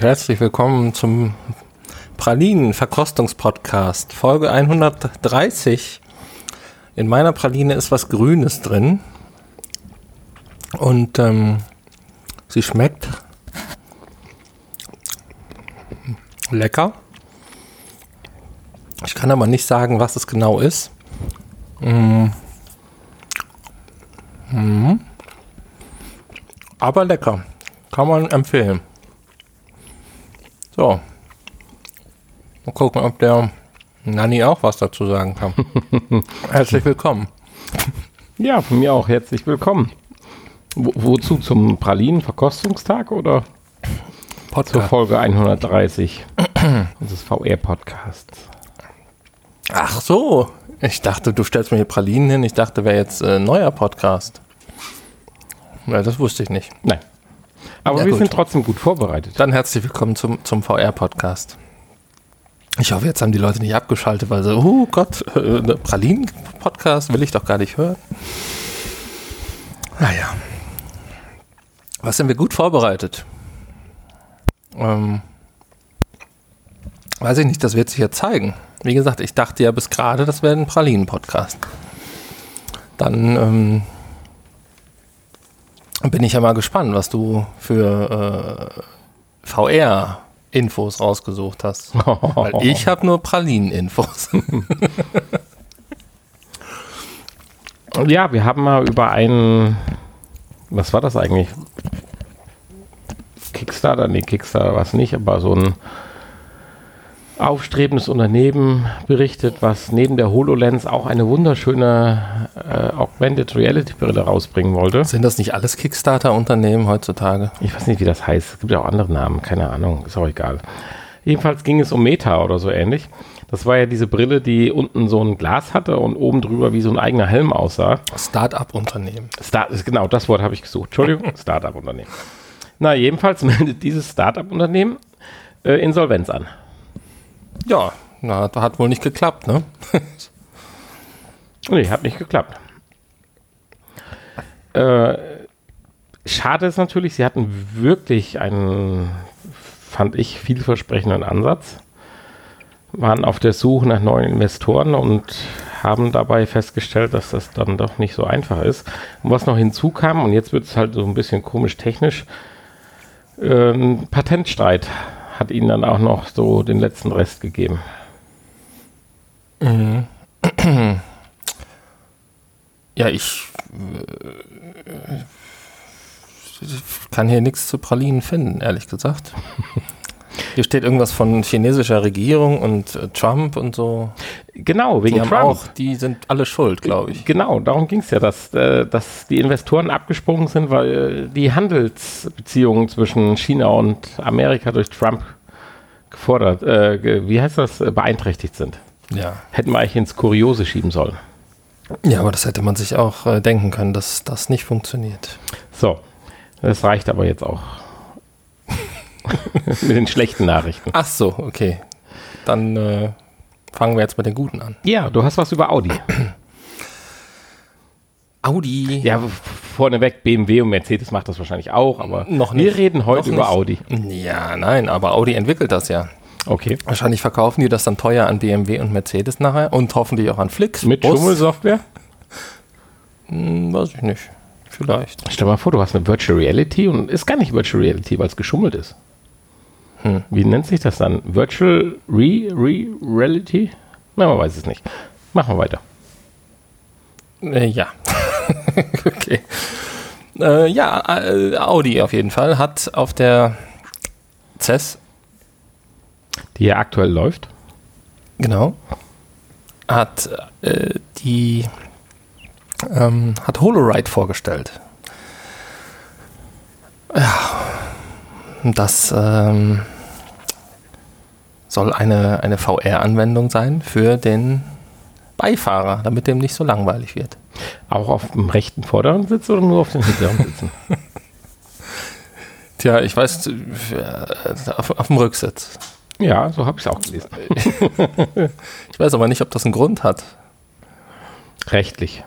herzlich willkommen zum Pralinen-Verkostungspodcast, Folge 130. In meiner Praline ist was Grünes drin und ähm, sie schmeckt lecker. Ich kann aber nicht sagen, was es genau ist. Mm. Mm. Aber lecker. Kann man empfehlen. So. Mal gucken, ob der Nanni auch was dazu sagen kann. Herzlich willkommen. Ja, von mir auch herzlich willkommen. Wo, wozu? Zum Pralinen-Verkostungstag oder Podcast. zur Folge 130 unseres VR-Podcasts? Ach so. Ich dachte, du stellst mir hier Pralinen hin. Ich dachte, wäre jetzt ein äh, neuer Podcast. Ja, das wusste ich nicht. Nein. Aber ja, wir gut. sind trotzdem gut vorbereitet. Dann herzlich willkommen zum, zum VR-Podcast. Ich hoffe, jetzt haben die Leute nicht abgeschaltet, weil sie, oh Gott, äh, Pralinen-Podcast will ich doch gar nicht hören. Naja. Was sind wir gut vorbereitet? Ähm, weiß ich nicht, das wird sich ja zeigen. Wie gesagt, ich dachte ja bis gerade, das wäre ein Pralinen-Podcast. Dann ähm, bin ich ja mal gespannt, was du für äh, VR-Infos rausgesucht hast. Weil ich habe nur Pralinen-Infos. ja, wir haben mal über einen, was war das eigentlich? Kickstarter? Nee, Kickstarter war es nicht, aber so ein aufstrebendes Unternehmen berichtet, was neben der HoloLens auch eine wunderschöne äh, Augmented Reality Brille rausbringen wollte. Sind das nicht alles Kickstarter-Unternehmen heutzutage? Ich weiß nicht, wie das heißt. Es gibt ja auch andere Namen, keine Ahnung, ist auch egal. Jedenfalls ging es um Meta oder so ähnlich. Das war ja diese Brille, die unten so ein Glas hatte und oben drüber wie so ein eigener Helm aussah. Start-up-Unternehmen. Start, genau, das Wort habe ich gesucht. Entschuldigung, Start-up-Unternehmen. Na, jedenfalls meldet dieses Start-up-Unternehmen äh, Insolvenz an. Ja, na, hat wohl nicht geklappt, ne? nee, hat nicht geklappt. Äh, schade ist natürlich, sie hatten wirklich einen, fand ich, vielversprechenden Ansatz. Waren auf der Suche nach neuen Investoren und haben dabei festgestellt, dass das dann doch nicht so einfach ist. Und was noch hinzukam, und jetzt wird es halt so ein bisschen komisch technisch, äh, Patentstreit hat ihnen dann auch noch so den letzten Rest gegeben. Mhm. Ja, ich äh, kann hier nichts zu Pralinen finden, ehrlich gesagt. Hier steht irgendwas von chinesischer Regierung und äh, Trump und so. Genau, wegen die Trump. Auch, die sind alle schuld, glaube ich. Genau, darum ging es ja, dass, äh, dass die Investoren abgesprungen sind, weil äh, die Handelsbeziehungen zwischen China und Amerika durch Trump gefordert, äh, wie heißt das, beeinträchtigt sind. Ja. Hätten wir eigentlich ins Kuriose schieben sollen. Ja, aber das hätte man sich auch äh, denken können, dass das nicht funktioniert. So, das reicht aber jetzt auch. mit den schlechten Nachrichten. Ach so, okay. Dann äh, fangen wir jetzt mit den guten an. Ja, du hast was über Audi. Audi. Ja, vorneweg, BMW und Mercedes macht das wahrscheinlich auch, aber noch nicht. wir reden heute über Audi. Ja, nein, aber Audi entwickelt das ja. Okay. Wahrscheinlich verkaufen die das dann teuer an BMW und Mercedes nachher und hoffentlich auch an Flix. Mit Schummelsoftware? Hm, weiß ich nicht. Vielleicht. Stell dir mal vor, du hast eine Virtual Reality und ist gar nicht Virtual Reality, weil es geschummelt ist. Hm. Wie nennt sich das dann? Virtual Re, Re Reality? Na, man weiß es nicht. Machen wir weiter. Äh, ja. okay. Äh, ja, äh, Audi auf jeden Fall hat auf der CES, die ja aktuell läuft, genau, hat äh, die ähm, hat HoloRide vorgestellt. Ja, das ähm, soll eine, eine VR-Anwendung sein für den Beifahrer, damit dem nicht so langweilig wird. Auch auf dem rechten vorderen Sitz oder nur auf den hinteren Sitzen? Tja, ich weiß, äh, auf, auf dem Rücksitz. Ja, so habe ich es auch gelesen. ich weiß aber nicht, ob das einen Grund hat. Rechtlich.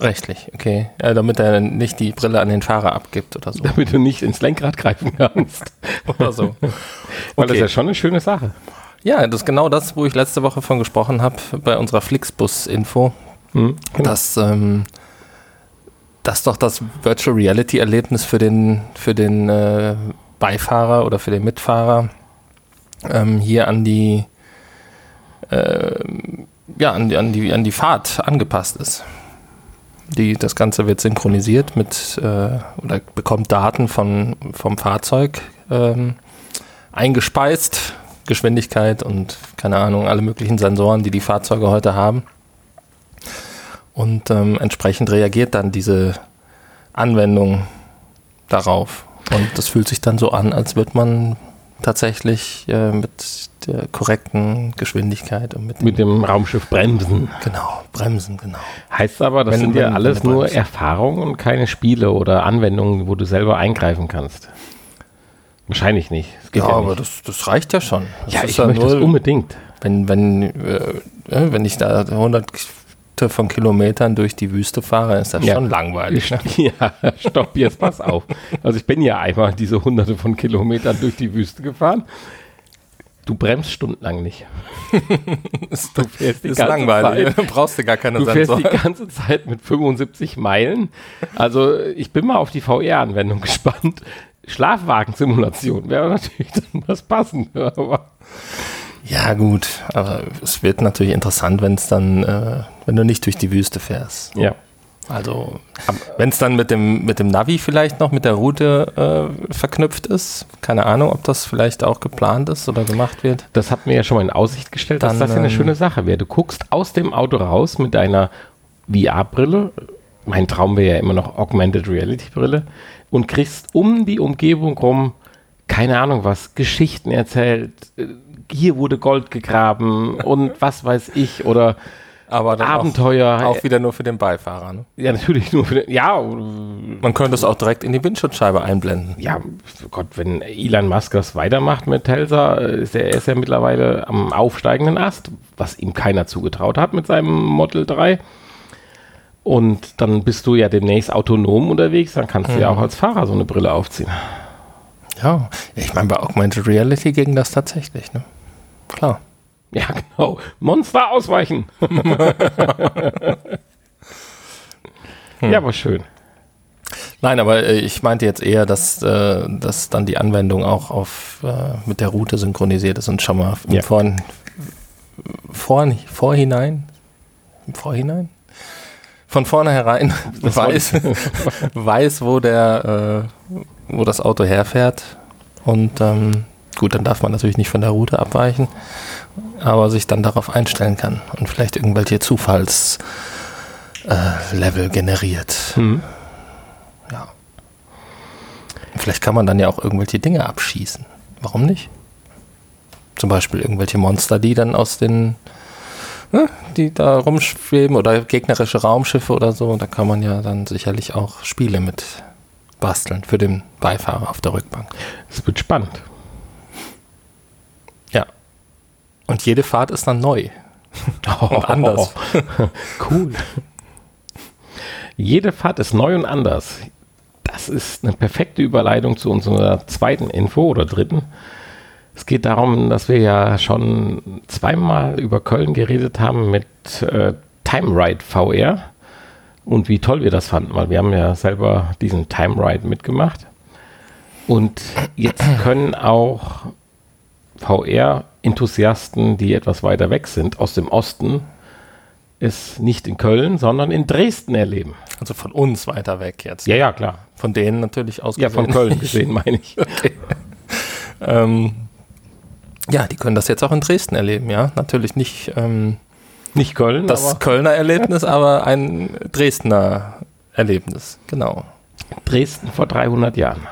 Rechtlich, okay. Ja, damit er nicht die Brille an den Fahrer abgibt oder so. Damit du nicht ins Lenkrad greifen kannst. oder so. Weil das ist ja schon eine schöne Sache. Ja, das ist genau das, wo ich letzte Woche von gesprochen habe bei unserer Flixbus-Info, Mhm, genau. dass ähm, das doch das Virtual Reality Erlebnis für den, für den äh, Beifahrer oder für den Mitfahrer ähm, hier an die, ähm, ja, an die, an, die, an die Fahrt angepasst ist. Die, das Ganze wird synchronisiert mit äh, oder bekommt Daten von, vom Fahrzeug ähm, eingespeist, Geschwindigkeit und keine Ahnung, alle möglichen Sensoren, die die Fahrzeuge heute haben. Und ähm, entsprechend reagiert dann diese Anwendung darauf. Und das fühlt sich dann so an, als würde man tatsächlich äh, mit der korrekten Geschwindigkeit und mit, Mit dem Raumschiff bremsen. genau, Bremsen, genau. Heißt aber, das Wenn- sind ja alles nur. Erfahrungen und keine Spiele oder Anwendungen, wo du selber eingreifen kannst. Wahrscheinlich nicht. Ja, ja, aber nicht. das, das reicht ja schon. Das ja, ich möchte das unbedingt. wenn, wenn, äh, äh, wenn ich da hunderte von Kilometern durch die Wüste fahre, ist das Ja. schon langweilig. Ne? Ja, stopp, jetzt pass auf. Also ich bin ja einmal diese hunderte von Kilometern durch die Wüste gefahren. Du bremst stundenlang nicht. Du fährst die ist ganze langweilig. Zeit. Brauchst du gar keine Du fährst die Sensoren. ganze Zeit mit 75 Meilen. Also ich bin mal auf die VR-Anwendung gespannt. Schlafwagensimulation wäre natürlich dann was passend. Aber Ja, gut, aber es wird natürlich interessant, wenn es dann, äh, wenn du nicht durch die Wüste fährst. ja. Also, wenn es dann mit dem, mit dem Navi vielleicht noch mit der Route äh, verknüpft ist, keine Ahnung, ob das vielleicht auch geplant ist oder gemacht wird. Das hat mir ja schon mal in Aussicht gestellt, dass Dann, das ja eine ähm, schöne Sache wäre. Du guckst aus dem Auto raus mit deiner VR-Brille. Mein Traum wäre ja immer noch Augmented Reality-Brille. Und kriegst um die Umgebung rum, keine Ahnung was, Geschichten erzählt. äh, Hier wurde Gold gegraben und was weiß ich. Oder Aber dann Abenteuer. Auch, auch wieder nur für den Beifahrer. Ne? ja, natürlich nur für den, Ja, äh, Man könnte es auch direkt in die Windschutzscheibe einblenden. ja, Gott, wenn Elon Musk das weitermacht mit Telsa, äh, ist er, er ist ja mittlerweile am aufsteigenden Ast, was ihm keiner zugetraut hat mit seinem Model 3. Und dann bist du ja demnächst autonom unterwegs, dann kannst du ja auch als Fahrer so eine Brille aufziehen. Ja, ich meine, bei Augmented Reality ging das tatsächlich. Ne? Klar. Ja, genau. Monster ausweichen. Ja, war schön. Nein, aber äh, ich meinte jetzt eher, dass, äh, dass dann die Anwendung auch auf, äh, mit der Route synchronisiert ist und schon mal im Ja. Vorn, vorn, Vorhinein, im Vorhinein? Von vornherein weiß, weiß, wo der, wo das Auto herfährt. Und ähm, gut, dann darf man natürlich nicht von der Route abweichen, aber sich dann darauf einstellen kann und vielleicht irgendwelche Zufallslevel äh, generiert. Hm. Ja. Vielleicht kann man dann ja auch irgendwelche Dinge abschießen. Warum nicht? Zum Beispiel irgendwelche Monster, die dann aus den, ne, die da rumschweben oder gegnerische Raumschiffe oder so. Da kann man ja dann sicherlich auch Spiele mit basteln für den Beifahrer auf der Rückbank. Es wird spannend. Ja. Und jede Fahrt ist dann neu. Und anders. Cool. Jede Fahrt ist neu und anders. Das ist eine perfekte Überleitung zu unserer zweiten Info oder dritten. Es geht darum, dass wir ja schon zweimal über Köln geredet haben mit äh, Time Ride VR und wie toll wir das fanden, weil wir haben ja selber diesen Time Ride mitgemacht. Und jetzt können auch VR-Enthusiasten, die etwas weiter weg sind, aus dem Osten, es nicht in Köln, sondern in Dresden erleben. Also von uns weiter weg jetzt. Ja, ja, klar. Von denen natürlich aus. Ja, von Köln gesehen, meine ich. Ähm, ja, die können das jetzt auch in Dresden erleben, ja. Natürlich nicht ähm, Nicht Köln, das Kölner Erlebnis, aber ein Dresdner Erlebnis, genau. Dresden vor 300 Jahren.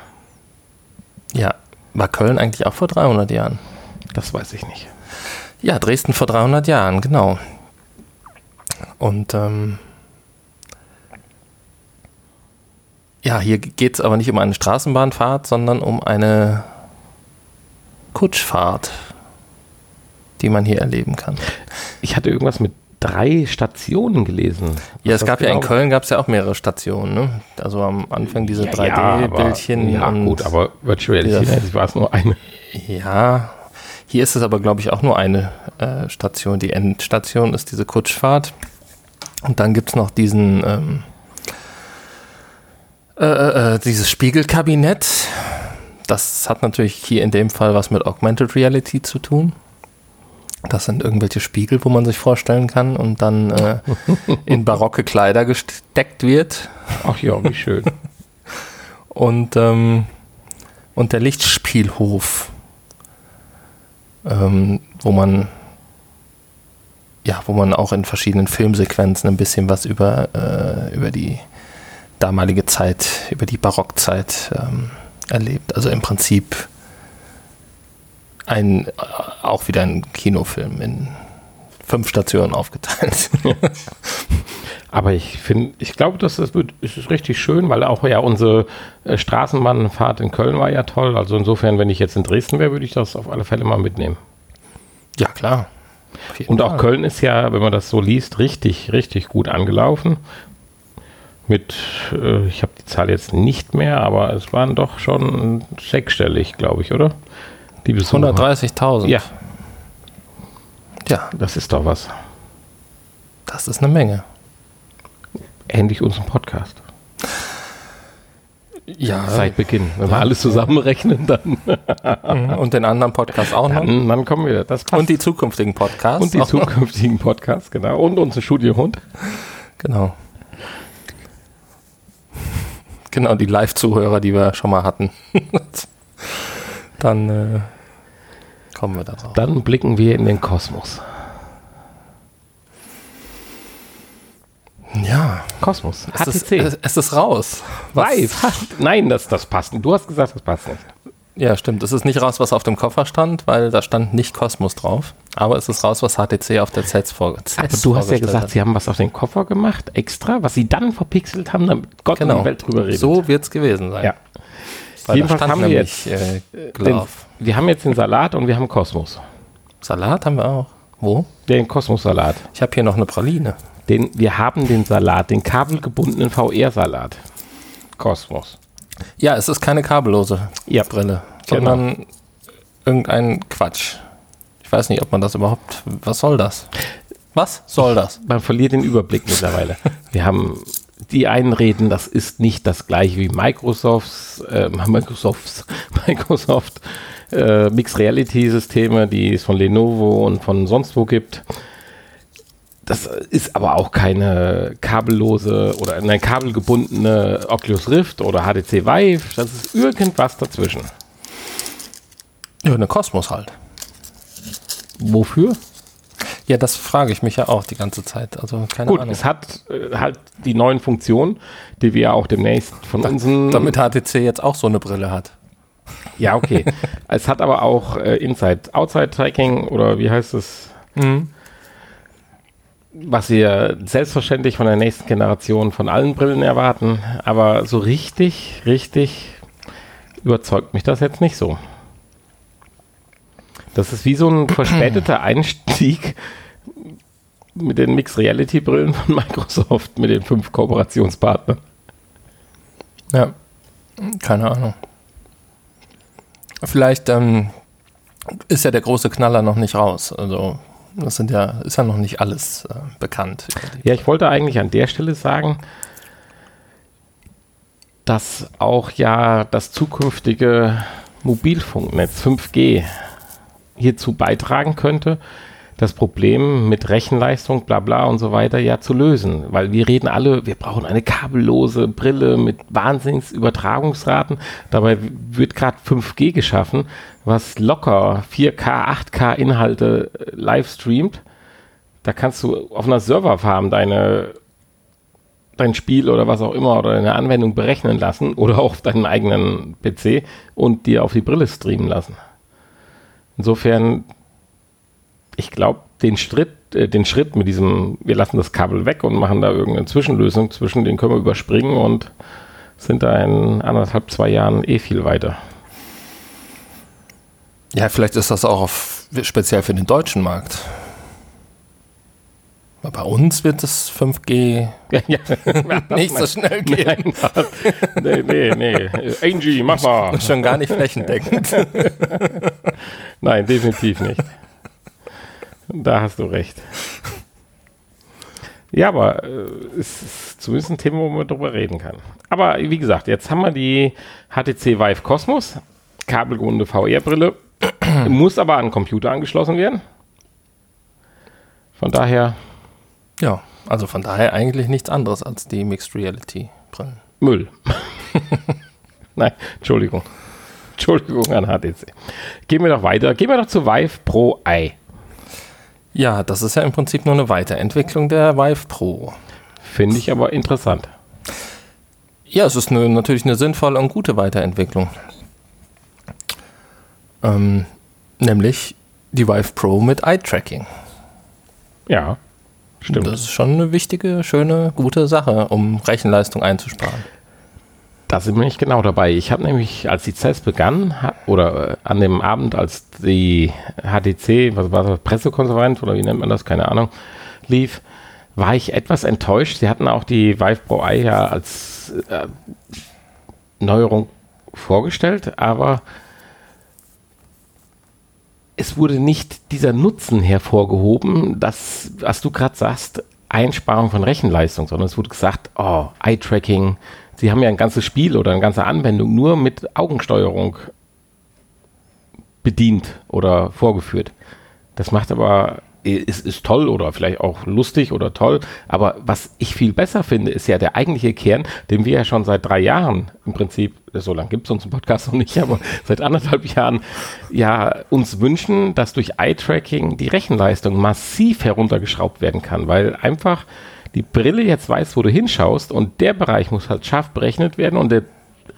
Ja, war Köln eigentlich auch vor 300 Jahren? Das weiß ich nicht. Ja, Dresden vor 300 Jahren, genau. Und ähm, ja, hier geht es aber nicht um eine Straßenbahnfahrt, sondern um eine Kutschfahrt, die man hier erleben kann. Ich hatte irgendwas mit drei Stationen gelesen. Ja, es gab genau? ja in genau Köln gab es ja auch mehrere Stationen. Ne? Also am Anfang diese ja, 3D-Bildchen. Ja, ja gut, aber Virtual Reality war es nur eine. Ja, hier ist es aber, glaube ich, auch nur eine äh, Station. Die Endstation ist diese Kutschfahrt. Und dann gibt es noch diesen, ähm, äh, äh, äh, dieses Spiegelkabinett. Das hat natürlich hier in dem Fall was mit Augmented Reality zu tun. Das sind irgendwelche Spiegel, wo man sich vorstellen kann und dann äh, in barocke Kleider gesteckt wird. Ach ja, wie schön. und, ähm, und der Lichtspielhof, ähm, wo man ja, wo man auch in verschiedenen Filmsequenzen ein bisschen was über, äh, über die damalige Zeit, über die Barockzeit ähm, erlebt. Also im Prinzip ein, äh, auch wieder ein Kinofilm in fünf Stationen aufgeteilt. Aber ich finde, ich glaube, das ist, ist richtig schön, weil auch ja unsere äh, Straßenbahnfahrt in Köln war ja toll. Also insofern, wenn ich jetzt in Dresden wäre, würde ich das auf alle Fälle mal mitnehmen. Ja, klar. Und auch Fall. Köln ist ja, wenn man das so liest, richtig, richtig gut angelaufen. Mit, äh, ich habe die Zahl jetzt nicht mehr, aber es waren doch schon sechsstellig, glaube ich, oder? Die 130.000. Ja. Ja. Das ist doch was. Das ist eine Menge. Endlich unseren Podcast. Ja. Seit Beginn. Wenn wir alles zusammenrechnen, dann. Mhm. Und den anderen Podcast auch noch. Dann, kommen wir. Das passt. Und die zukünftigen Podcasts. Und die zukünftigen Podcasts, genau. Und unsere Studiohund. Genau. Genau, die Live-Zuhörer, die wir schon mal hatten. dann äh, kommen wir darauf. Dann blicken wir in den Kosmos. Kosmos. HTC. Es ist, es ist raus. Weiß. Nein, das, das passt nicht. Du hast gesagt, das passt nicht. Ja, stimmt. Es ist nicht raus, was auf dem Koffer stand, weil da stand nicht Kosmos drauf. Aber es ist raus, was HTC auf der CES vorgestellt hat. Aber du hast ja gesagt, hat. sie haben was auf den Koffer gemacht, extra, was sie dann verpixelt haben, damit Gott genau. in die Welt drüber redet. So wird es gewesen sein. Ja. Weil Jedenfalls haben wir jetzt, äh, den, wir haben jetzt den Salat und wir haben Kosmos. Salat haben wir auch. Wo? Den Kosmos-Salat. Ich habe hier noch eine Praline. Den, wir haben den Salat, den kabelgebundenen VR-Salat. Kosmos. Ja, es ist keine kabellose ja. Brille, sondern genau. irgendein Quatsch. Ich weiß nicht, ob man das überhaupt. Was soll das? Was soll das? Man verliert den Überblick mittlerweile. Wir haben die einen reden, das ist nicht das gleiche wie Microsofts, äh, Microsofts, Microsoft äh, Mixed Reality Systeme, die es von Lenovo und von sonst wo gibt. Das ist aber auch keine kabellose oder eine kabelgebundene Oculus Rift oder HTC Vive. Das ist irgendwas dazwischen. Ja, eine Kosmos halt. Wofür? Ja, das frage ich mich ja auch die ganze Zeit. Also keine Gut, Ahnung. es hat äh, halt die neuen Funktionen, die wir ja auch demnächst von da, unseren. Damit HTC jetzt auch so eine Brille hat. Ja, okay. es hat aber auch äh, Inside-Outside-Tracking oder wie heißt es? Mhm was wir selbstverständlich von der nächsten Generation von allen Brillen erwarten, aber so richtig, richtig überzeugt mich das jetzt nicht so. Das ist wie so ein verspäteter Einstieg mit den Mixed Reality Brillen von Microsoft, mit den fünf Kooperationspartnern. Ja, keine Ahnung. Vielleicht ähm, ist ja der große Knaller noch nicht raus. Also das sind ja, ist ja noch nicht alles äh, bekannt. Ja, ich wollte eigentlich an der Stelle sagen, dass auch ja das zukünftige Mobilfunknetz 5G hierzu beitragen könnte, das Problem mit Rechenleistung, bla bla und so weiter ja zu lösen. Weil wir reden alle, wir brauchen eine kabellose Brille mit Wahnsinnsübertragungsraten. Dabei wird gerade 5G geschaffen, was locker 4K, 8K Inhalte äh, live streamt. Da kannst du auf einer Serverfarm deine dein Spiel oder was auch immer oder deine Anwendung berechnen lassen oder auch auf deinen eigenen PC und dir auf die Brille streamen lassen. Insofern ich glaube, den Schritt, äh, den Schritt mit diesem, wir lassen das Kabel weg und machen da irgendeine Zwischenlösung zwischen, den können wir überspringen und sind da in anderthalb, zwei Jahren eh viel weiter. Ja, vielleicht ist das auch auf, speziell für den deutschen Markt. Bei uns wird das 5G ja, nicht so schnell gehen. Nein, nee, nee, nee. Angie, mach mal. Schon gar nicht flächendeckend. Nein, definitiv nicht. Da hast du recht. Ja, aber äh, es ist zumindest ein Thema, wo man drüber reden kann. Aber wie gesagt, jetzt haben wir die HTC Vive Cosmos, kabelgebundene VR-Brille, muss aber an den Computer angeschlossen werden. Von daher Ja, also von daher eigentlich nichts anderes als die Mixed Reality Brillen. Müll. Nein, Entschuldigung. Entschuldigung an HTC. Gehen wir doch weiter. Gehen wir doch zu Vive Pro i. Ja, das ist ja im Prinzip nur eine Weiterentwicklung der Vive Pro. Finde ich aber interessant. Ja, es ist eine, natürlich eine sinnvolle und gute Weiterentwicklung. Ähm, nämlich die Vive Pro mit Eye-Tracking. Ja, stimmt. Das ist schon eine wichtige, schöne, gute Sache, um Rechenleistung einzusparen. Da sind wir nicht genau dabei. Ich habe nämlich, als die CES begann, oder äh, an dem Abend, als die HTC, was war das, Pressekonferenz oder wie nennt man das, keine Ahnung, lief, war ich etwas enttäuscht. Sie hatten auch die Vive Pro i ja als äh, Neuerung vorgestellt, aber es wurde nicht dieser Nutzen hervorgehoben, dass, was du gerade sagst, Einsparung von Rechenleistung, sondern es wurde gesagt, oh, Eye-Tracking, sie haben ja ein ganzes Spiel oder eine ganze Anwendung nur mit Augensteuerung bedient oder vorgeführt. Das macht aber, ist, ist toll oder vielleicht auch lustig oder toll, aber was ich viel besser finde, ist ja der eigentliche Kern, den wir ja schon seit drei Jahren im Prinzip, so lange gibt es uns im Podcast noch nicht, aber seit anderthalb Jahren ja uns wünschen, dass durch Eye-Tracking die Rechenleistung massiv heruntergeschraubt werden kann, weil einfach die Brille jetzt weiß, wo du hinschaust und der Bereich muss halt scharf berechnet werden und der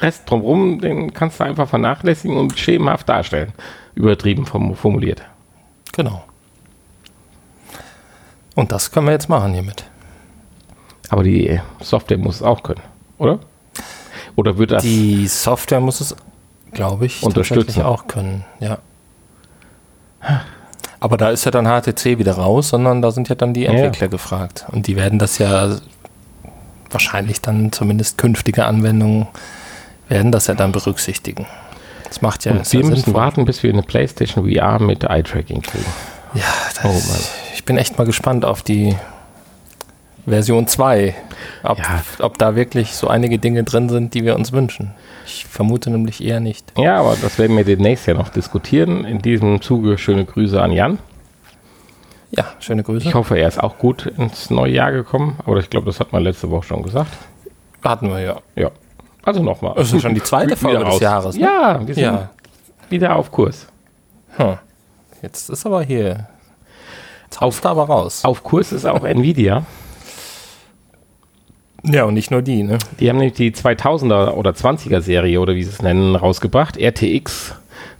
Rest drumherum, den kannst du einfach vernachlässigen und schemenhaft darstellen. Übertrieben form- formuliert. Genau. Und das können wir jetzt machen hiermit. Aber die Software muss es auch können, oder? Oder wird das. Die Software muss es, glaube ich, Unterstützen. auch können, ja. Aber da ist ja dann HTC wieder raus, sondern da sind ja dann die Ja. Entwickler gefragt. Und die werden das ja wahrscheinlich dann zumindest künftige Anwendungen werden das ja dann berücksichtigen. Das macht ja, und ja wir müssen sinnvoll. warten, bis wir eine PlayStation VR mit Eye-Tracking kriegen. Ja, das, Oh ich bin echt mal gespannt auf die Version 2. Ob, Ja. ob da wirklich so einige Dinge drin sind, die wir uns wünschen. Ich vermute nämlich eher nicht. Ja, aber das werden wir demnächst ja noch diskutieren. In diesem Zuge schöne Grüße an Jan. Ja, schöne Grüße. Ich hoffe, er ist auch gut ins neue Jahr gekommen. Aber ich glaube, das hat man letzte Woche schon gesagt. Hatten wir ja. Ja. Also nochmal. Das ist schon die zweite Folge des. Jahres. Ne? Ja, wir sind Ja. wieder auf Kurs. Hm. Jetzt ist aber hier. Jetzt du aber raus. Auf Kurs ist auch Nvidia. Ja, und nicht nur die, ne? Die haben nämlich die 2000er oder 20er Serie oder wie sie es nennen rausgebracht. RTX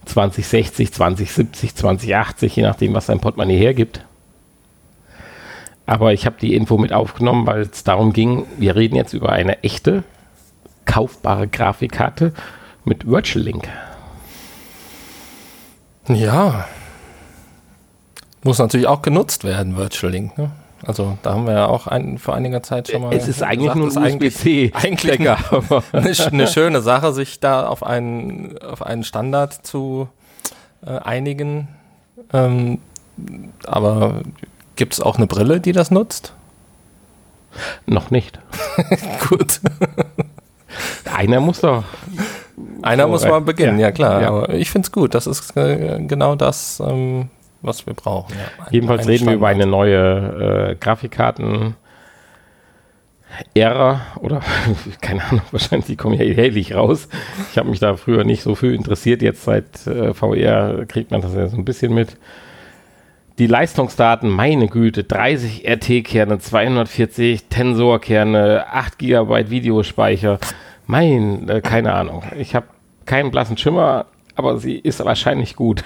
2060, 2070, 2080, je nachdem, was dein Portemonnaie hergibt. Aber ich habe die Info mit aufgenommen, weil es darum ging, wir reden jetzt über eine echte, kaufbare Grafikkarte mit Virtual Link. Ja. Muss natürlich auch genutzt werden, Virtual Link, ne? Also da haben wir ja auch ein, vor einiger Zeit schon mal. Es ist eigentlich gesagt, nur ein eigentlich, USB-C. eigentlich aber- eine, eine schöne Sache, sich da auf einen, auf einen Standard zu äh, einigen. Ähm, aber gibt es auch eine Brille, die das nutzt? Noch nicht. Gut. Einer muss doch. Einer So, muss mal beginnen, ja, ja, klar. ja. Aber ich finde es gut. Das ist äh, genau das, ähm, was wir brauchen. Ja. Ein- Jedenfalls reden wir über Standard. eine neue äh, Grafikkarten. Ära oder keine Ahnung, wahrscheinlich die kommen ja jährlich raus. Ich habe mich da früher nicht so viel interessiert. Jetzt seit äh, VR kriegt man das ja so ein bisschen mit. Die Leistungsdaten, meine Güte, 30 RT-Kerne, 240 Tensor-Kerne, 8 GB Videospeicher. Mein, äh, keine Ahnung. Ich habe keinen blassen Schimmer, aber sie ist wahrscheinlich gut.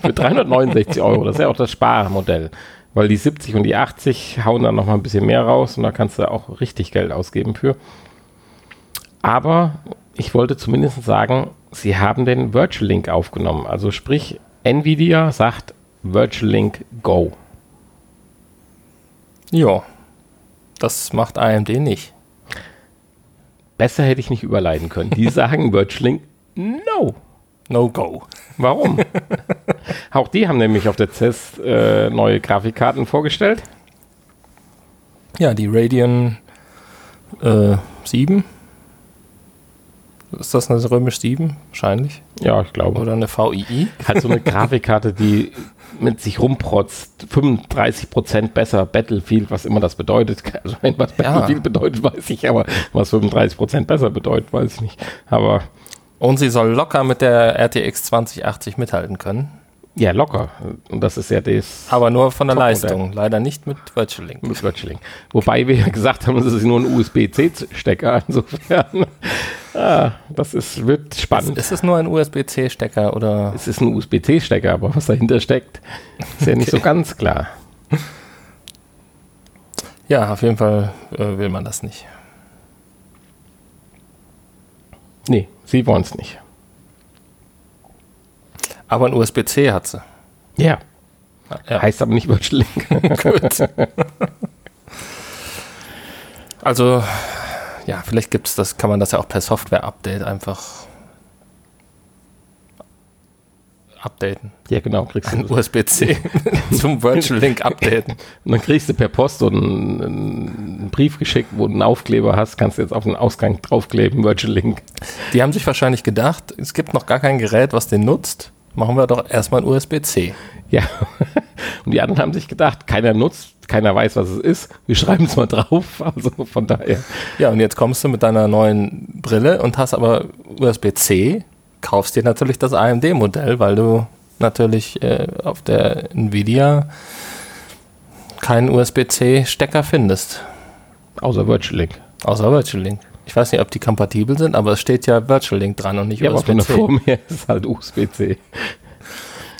Für 369 Euro, das ist ja auch das Sparmodell. Weil die 70 und die 80 hauen dann noch mal ein bisschen mehr raus und da kannst du auch richtig Geld ausgeben für. Aber ich wollte zumindest sagen, sie haben den Virtual Link aufgenommen. Also sprich, Nvidia sagt Virtual Link Go. Ja, das macht AMD nicht. Besser hätte ich nicht überleiten können. Die sagen Virtual no. No go. Warum? Auch die haben nämlich auf der CES äh, neue Grafikkarten vorgestellt. Ja, die Radeon äh, 7. Ist das eine römisch 7? Wahrscheinlich. Ja, ich glaube. Oder eine VII. Hat so eine Grafikkarte, die mit sich rumprotzt. 35% besser Battlefield, was immer das bedeutet. Also, was Battlefield ja. bedeutet, weiß ich, aber was 35% besser bedeutet, weiß ich nicht. Aber. Und sie soll locker mit der RTX 2080 mithalten können. Ja, locker. Und das ist ja das. Aber nur von der Leistung. Leider nicht mit Virtual Link. Mit Virtual Link. Wobei wir ja gesagt haben, es ist nur ein USB-C-Stecker. Insofern. ah, das ist, wird spannend. Ist, ist es nur ein USB-C-Stecker oder? Es ist ein USB-C-Stecker, aber was dahinter steckt, ist ja nicht so ganz klar. Ja, auf jeden Fall äh, will man das nicht. Nee, sie wollen es nicht. Aber ein USB-C hat sie. Ja. ja. Heißt aber nicht Virtual Link. Gut. also, ja, vielleicht gibt es das, kann man das ja auch per Software-Update einfach updaten. Ja, genau, kriegst du ein USB-C zum Virtual Link updaten. Und dann kriegst du per Post so einen, einen, Brief geschickt, wo du einen Aufkleber hast, kannst du jetzt auf den Ausgang draufkleben, Virtual Link. Die haben sich wahrscheinlich gedacht, es gibt noch gar kein Gerät, was den nutzt. Machen wir doch erstmal ein USB-C. Ja. Und die anderen haben sich gedacht, keiner nutzt, keiner weiß, was es ist. Wir schreiben es mal drauf. Also von daher. Ja, und jetzt kommst du mit deiner neuen Brille und hast aber USB-C, kaufst dir natürlich das AMD-Modell, weil du natürlich äh, auf der Nvidia keinen USB-C-Stecker findest. Außer Virtual Link. Außer Virtual Link. Ich weiß nicht, ob die kompatibel sind, aber es steht ja Virtual Link dran und nicht ja, USB-C. Ja, aber Form her ist halt USB-C.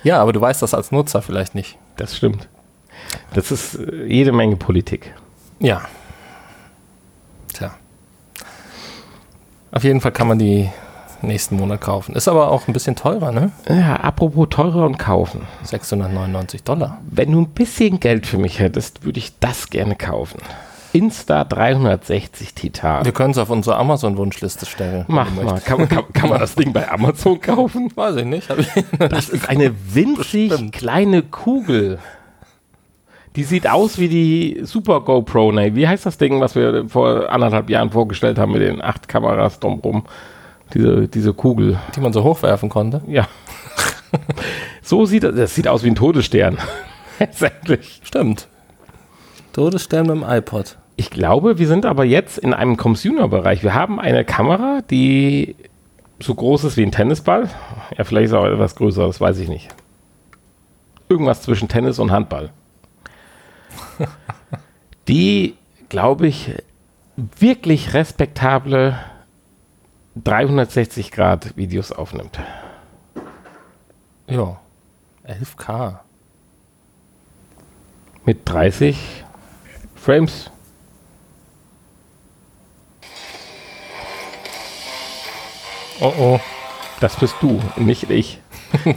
Ja, aber du weißt das als Nutzer vielleicht nicht. Das stimmt. Das ist äh, jede Menge Politik. Ja. Tja. Auf jeden Fall kann man die nächsten Monat kaufen. Ist aber auch ein bisschen teurer, ne? Ja, apropos teurer und kaufen. 699 Dollar. Wenn du ein bisschen Geld für mich hättest, würde ich das gerne kaufen. Insta 360 Titan. Wir können es auf unsere Amazon-Wunschliste stellen. Mach mal. Kann, kann, kann, man das Ding bei Amazon kaufen? Weiß ich nicht. Ich das ist eine winzig Bestimmt. kleine Kugel. Die sieht aus wie die Super GoPro. Ne? Wie heißt das Ding, was wir vor anderthalb Jahren vorgestellt haben mit den acht Kameras drumherum? Diese, diese Kugel. Die man so hochwerfen konnte? Ja. so sieht das. Das sieht aus wie ein Todesstern. Letztendlich. Stimmt. Todesstern mit dem iPod. Ich glaube, wir sind aber jetzt in einem Consumer-Bereich. Wir haben eine Kamera, die so groß ist wie ein Tennisball. Ja, vielleicht ist auch etwas größer, das weiß ich nicht. Irgendwas zwischen Tennis und Handball. die, glaube ich, wirklich respektable 360 Grad Videos aufnimmt. Ja, 11K. Mit 30 Frames Oh oh. Das bist du, nicht ich.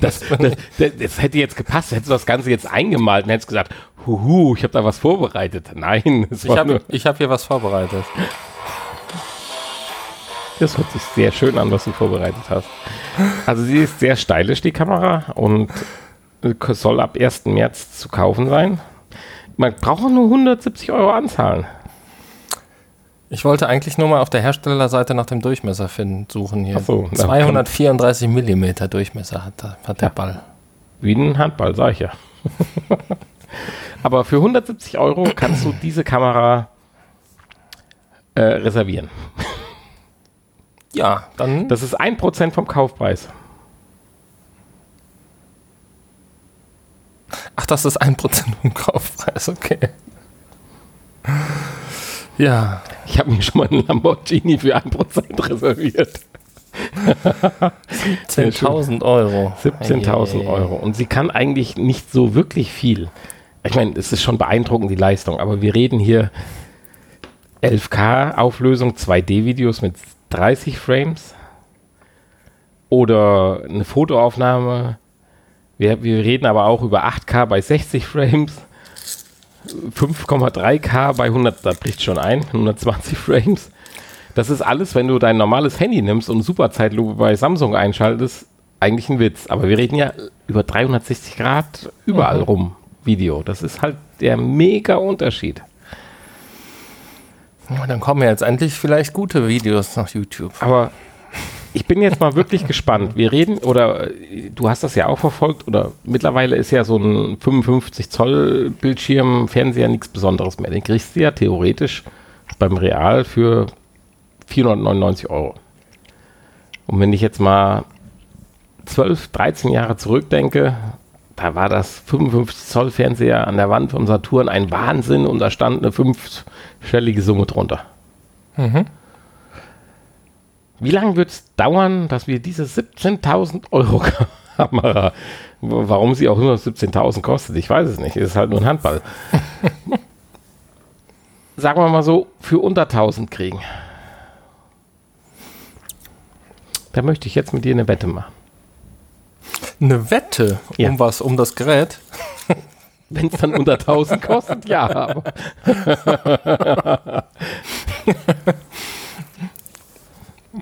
Das, das, das, hätte jetzt gepasst. Hättest du das Ganze jetzt eingemalt und hättest gesagt, huhu, ich habe da was vorbereitet. Nein, ich habe hab hier was vorbereitet. Das hört sich sehr schön an, was du vorbereitet hast. Also sie ist sehr stylisch, die Kamera, und soll ab 1. März zu kaufen sein. Man braucht nur 170 Euro anzahlen. Ich wollte eigentlich nur mal auf der Herstellerseite nach dem Durchmesser finden, suchen hier. So, 234 Millimeter Durchmesser hat, hat der ja. Ball. Wie ein Handball, sag ich ja. Aber für 170 Euro kannst du diese Kamera äh, reservieren. Ja, dann. Das ist 1% vom Kaufpreis. Ach, das ist 1% vom Kaufpreis, okay. Ja. Ich habe mir schon mal einen Lamborghini für 1% reserviert. 17.000 Euro. 17.000 Euro. Und sie kann eigentlich nicht so wirklich viel. Ich meine, es ist schon beeindruckend, die Leistung, aber wir reden hier 11K-Auflösung, 2D-Videos mit 30 Frames oder eine Fotoaufnahme. Wir, wir reden aber auch über 8K bei 60 Frames 5,3K bei 100, da bricht schon ein, 120 Frames. Das ist alles, wenn du dein normales Handy nimmst und Superzeitlupe bei Samsung einschaltest, eigentlich ein Witz. Aber wir reden ja über 360 Grad überall Mhm. rum Video. Das ist halt der mega Unterschied. Dann kommen ja jetzt endlich vielleicht gute Videos nach YouTube. Aber ich bin jetzt mal wirklich gespannt. Wir reden, oder äh, du hast das ja auch verfolgt, oder mittlerweile ist ja so ein 55 Zoll Bildschirm, Fernseher nichts Besonderes mehr. Den kriegst du ja theoretisch beim Real für 499 Euro. Und wenn ich jetzt mal 12, 13 Jahre zurückdenke, da war das 55 Zoll Fernseher an der Wand vom Saturn ein Wahnsinn und da stand eine fünfstellige Summe drunter. Wie lange wird es dauern, dass wir diese 17.000 Euro Kamera, warum sie auch nur 17.000 kostet, ich weiß es nicht, es ist halt nur ein Handball. Sagen wir mal so, für unter 1000 kriegen. Da möchte ich jetzt mit dir eine Wette machen. Eine Wette Ja. um was? Um das Gerät? Wenn es dann unter 1000 kostet, ja.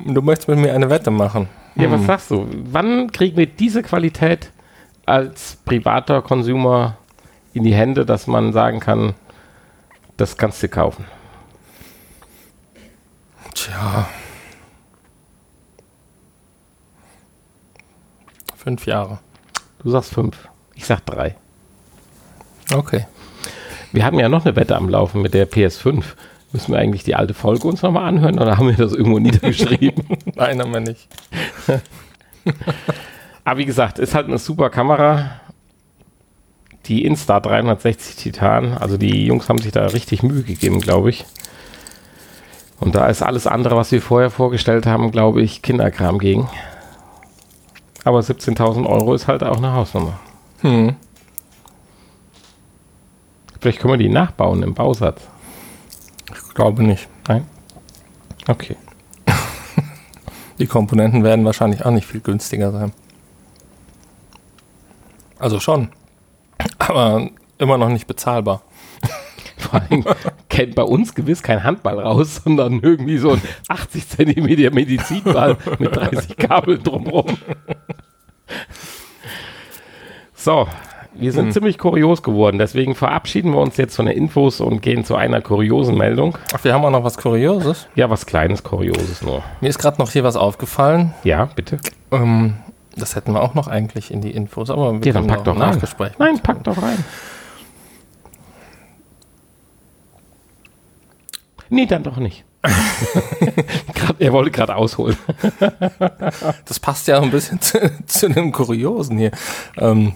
Du möchtest mit mir eine Wette machen. ja, was sagst du? Wann kriegen wir diese Qualität als privater Consumer in die Hände, dass man sagen kann, das kannst du kaufen? Tja. Fünf Jahre. Du sagst fünf. Ich sag drei. Okay. Wir haben ja noch eine Wette am Laufen mit der PS5. Müssen wir eigentlich die alte Folge uns nochmal anhören oder haben wir das irgendwo niedergeschrieben? Nein, haben wir nicht. Aber wie gesagt, ist halt eine super Kamera. Die Insta 360 Titan, also die Jungs haben sich da richtig Mühe gegeben, glaube ich. Und da ist alles andere, was wir vorher vorgestellt haben, glaube ich, Kinderkram gegen. Aber 17.000 Euro ist halt auch eine Hausnummer. Hm. Vielleicht können wir die nachbauen im Bausatz. Ich glaube nicht. Nein? Okay. Die Komponenten werden wahrscheinlich auch nicht viel günstiger sein. Also schon. Aber immer noch nicht bezahlbar. Vor allem kennt bei uns gewiss kein Handball raus, sondern irgendwie so ein 80 Zentimeter Medizinball mit 30 Kabeln drumherum. So, wir sind ziemlich kurios geworden, deswegen verabschieden wir uns jetzt von den Infos und gehen zu einer kuriosen Meldung. Ach, wir haben auch noch was Kurioses. Ja, was kleines Kurioses nur. Mir ist gerade noch hier was aufgefallen. Ja, bitte. Ähm, das hätten wir auch noch eigentlich in die Infos, aber wir Ja, dann pack doch rein. Nein, pack doch rein. Nee, dann doch nicht. grad, er wollte gerade ausholen. Das passt ja auch ein bisschen zu, zu dem Kuriosen hier. Ähm,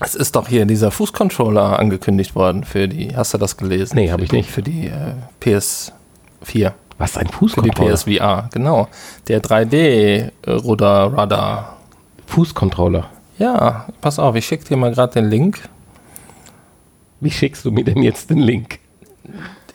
es ist doch hier dieser Fußcontroller angekündigt worden für die, hast du das gelesen? Nee, hab Für ich nicht. Für die äh, PS4, Was, ein für die Fußcontroller? PSVR, genau. Der 3D-Rudder, Radar. Fußcontroller. Ja, pass auf, ich schicke dir mal gerade den Link. Wie schickst du mir denn jetzt den Link?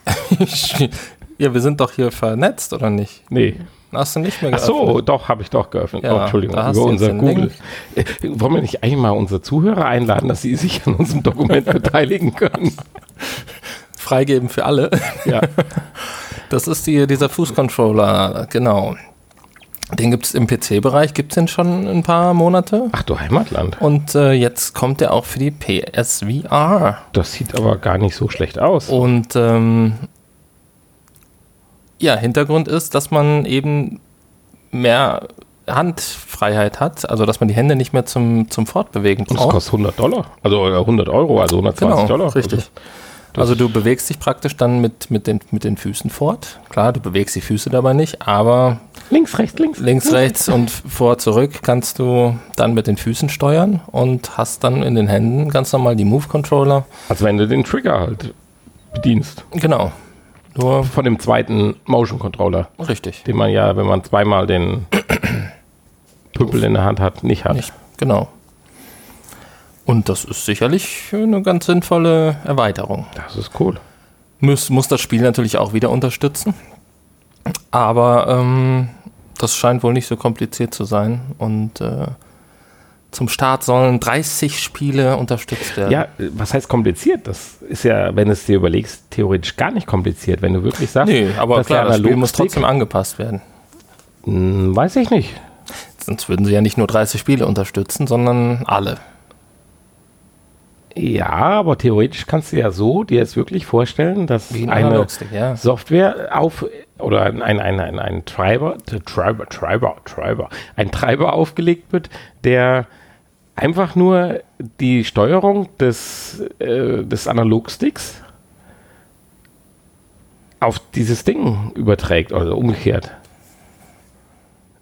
ja, wir sind doch hier vernetzt, oder nicht? Nee. Hast du nicht mehr Ach so, geöffnet? doch, habe ich doch geöffnet. Ja, oh, Entschuldigung, über unser Google. Äh, wollen wir nicht eigentlich mal unsere Zuhörer einladen, dass sie sich an unserem Dokument beteiligen können? Freigeben für alle. Ja. Das ist die, dieser Fußcontroller, genau. Den gibt es im PC-Bereich, gibt es den schon ein paar Monate. Ach du Heimatland. Und äh, jetzt kommt er auch für die PSVR. Das sieht aber gar nicht so schlecht aus. Und ähm, ja, Hintergrund ist, dass man eben mehr Handfreiheit hat, also dass man die Hände nicht mehr zum, zum Fortbewegen braucht. kostet 100 Dollar. Also äh, 100 Euro, also 120 Genau, Dollar. richtig. Also du bewegst dich praktisch dann mit, mit, den, mit den Füßen fort. Klar, du bewegst die Füße dabei nicht, aber Links, rechts, links. links, rechts und vor, zurück kannst du dann mit den Füßen steuern und hast dann in den Händen ganz normal die Move-Controller. Also wenn du den Trigger halt bedienst. Genau. Nur Von dem zweiten Motion Controller, richtig. den man ja, wenn man zweimal den Püppel in der Hand hat, nicht hat. Nicht. Genau. Und das ist sicherlich eine ganz sinnvolle Erweiterung. Das ist cool. Muss, muss das Spiel natürlich auch wieder unterstützen. Aber ähm, das scheint wohl nicht so kompliziert zu sein. Und äh, zum Start sollen 30 Spiele unterstützt werden. Ja, was heißt kompliziert? Das ist ja, wenn du es dir überlegst, theoretisch gar nicht kompliziert. Wenn du wirklich sagst, nee, aber klar, der das Spiel muss trotzdem angepasst werden. Hm, weiß ich nicht. Sonst würden sie ja nicht nur 30 Spiele unterstützen, sondern alle. Ja, aber theoretisch kannst du ja so dir jetzt wirklich vorstellen, dass Wie ein eine ja. Software auf oder ein, ein, ein, ein, ein Treiber, Treiber, Treiber, Treiber, ein Treiber aufgelegt wird, der einfach nur die Steuerung des, äh, des Analogsticks auf dieses Ding überträgt oder umgekehrt.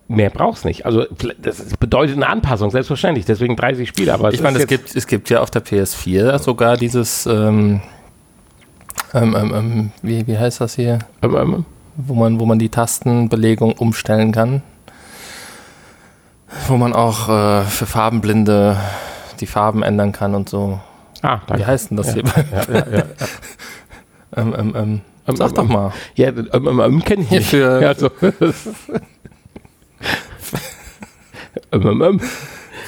Mehr brauchst nicht. Also das bedeutet eine Anpassung, selbstverständlich. Deswegen 30 Spiele. Aber es Ich meine, es gibt, es gibt ja auf der PS4 sogar dieses, ähm, ähm, ähm, ähm, wie, wie heißt das hier? Ähm, ähm, wo man, wo man die Tastenbelegung umstellen kann. Wo man auch äh, für Farbenblinde die Farben ändern kann und so. ah, Wie danke. heißt denn das hier? Ja, ja, ja. ähm, ähm, ähm, Ähm, sag ähm, doch ähm. mal. Ja, ähm, ähm, ähm, kenne ich Hier nicht. für- ja, also, ähm, ähm, ähm,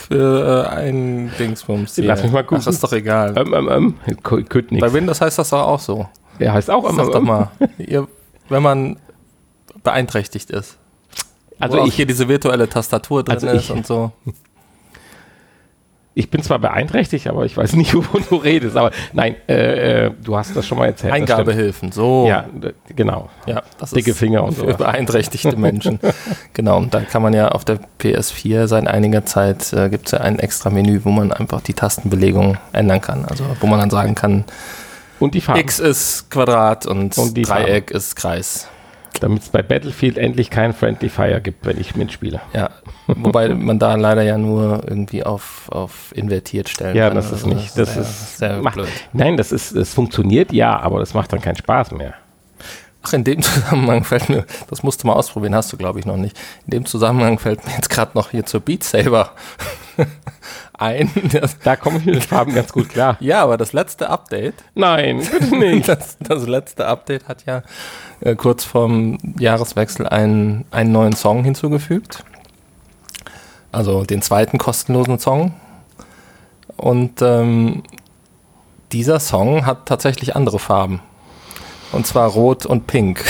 Für äh, ein Dingsbums. hier. Lass mich mal gucken. Ach, ist doch egal. ähm, ähm, ähm. Könnte Bei. Windows heißt das doch auch so. Der heißt auch ähm, Sag ähm, doch ähm. mal. Ihr, wenn man beeinträchtigt ist. Also ich, hier diese virtuelle Tastatur drin Also ist ich- und so. ich bin zwar beeinträchtigt, aber ich weiß nicht, wovon du redest. Aber nein, äh, äh, du hast das schon mal erzählt. Eingabehilfen, so. Ja, genau. Ja, das Dicke ist Finger und für so. beeinträchtigte Menschen. genau, und da kann man ja auf der PS4 seit einiger Zeit äh, gibt es ja ein extra Menü, wo man einfach die Tastenbelegung ändern kann. Also wo man dann sagen kann, Und die Farben. X ist Quadrat und, Und Dreieck ist Kreis. Damit es bei Battlefield endlich kein Friendly Fire gibt, wenn ich mitspiele. Ja, wobei man da leider ja nur irgendwie auf, auf invertiert stellen Ja, kann. das ist nicht. Das sehr, ist sehr macht, blöd. Nein, das ist, es funktioniert ja, aber das macht dann keinen Spaß mehr. Ach, in dem Zusammenhang fällt mir, das musst du mal ausprobieren, hast du glaube ich noch nicht. In dem Zusammenhang fällt mir jetzt gerade noch hier zur Beat Saber ein. Das, Da komme ich mit den Farben ganz gut klar. ja, aber das letzte Update, Nein, bitte nicht. das, das letzte Update hat ja äh, kurz vorm Jahreswechsel einen, einen neuen Song hinzugefügt. Also den zweiten kostenlosen Song. Und ähm, dieser Song hat tatsächlich andere Farben. Und zwar rot und pink.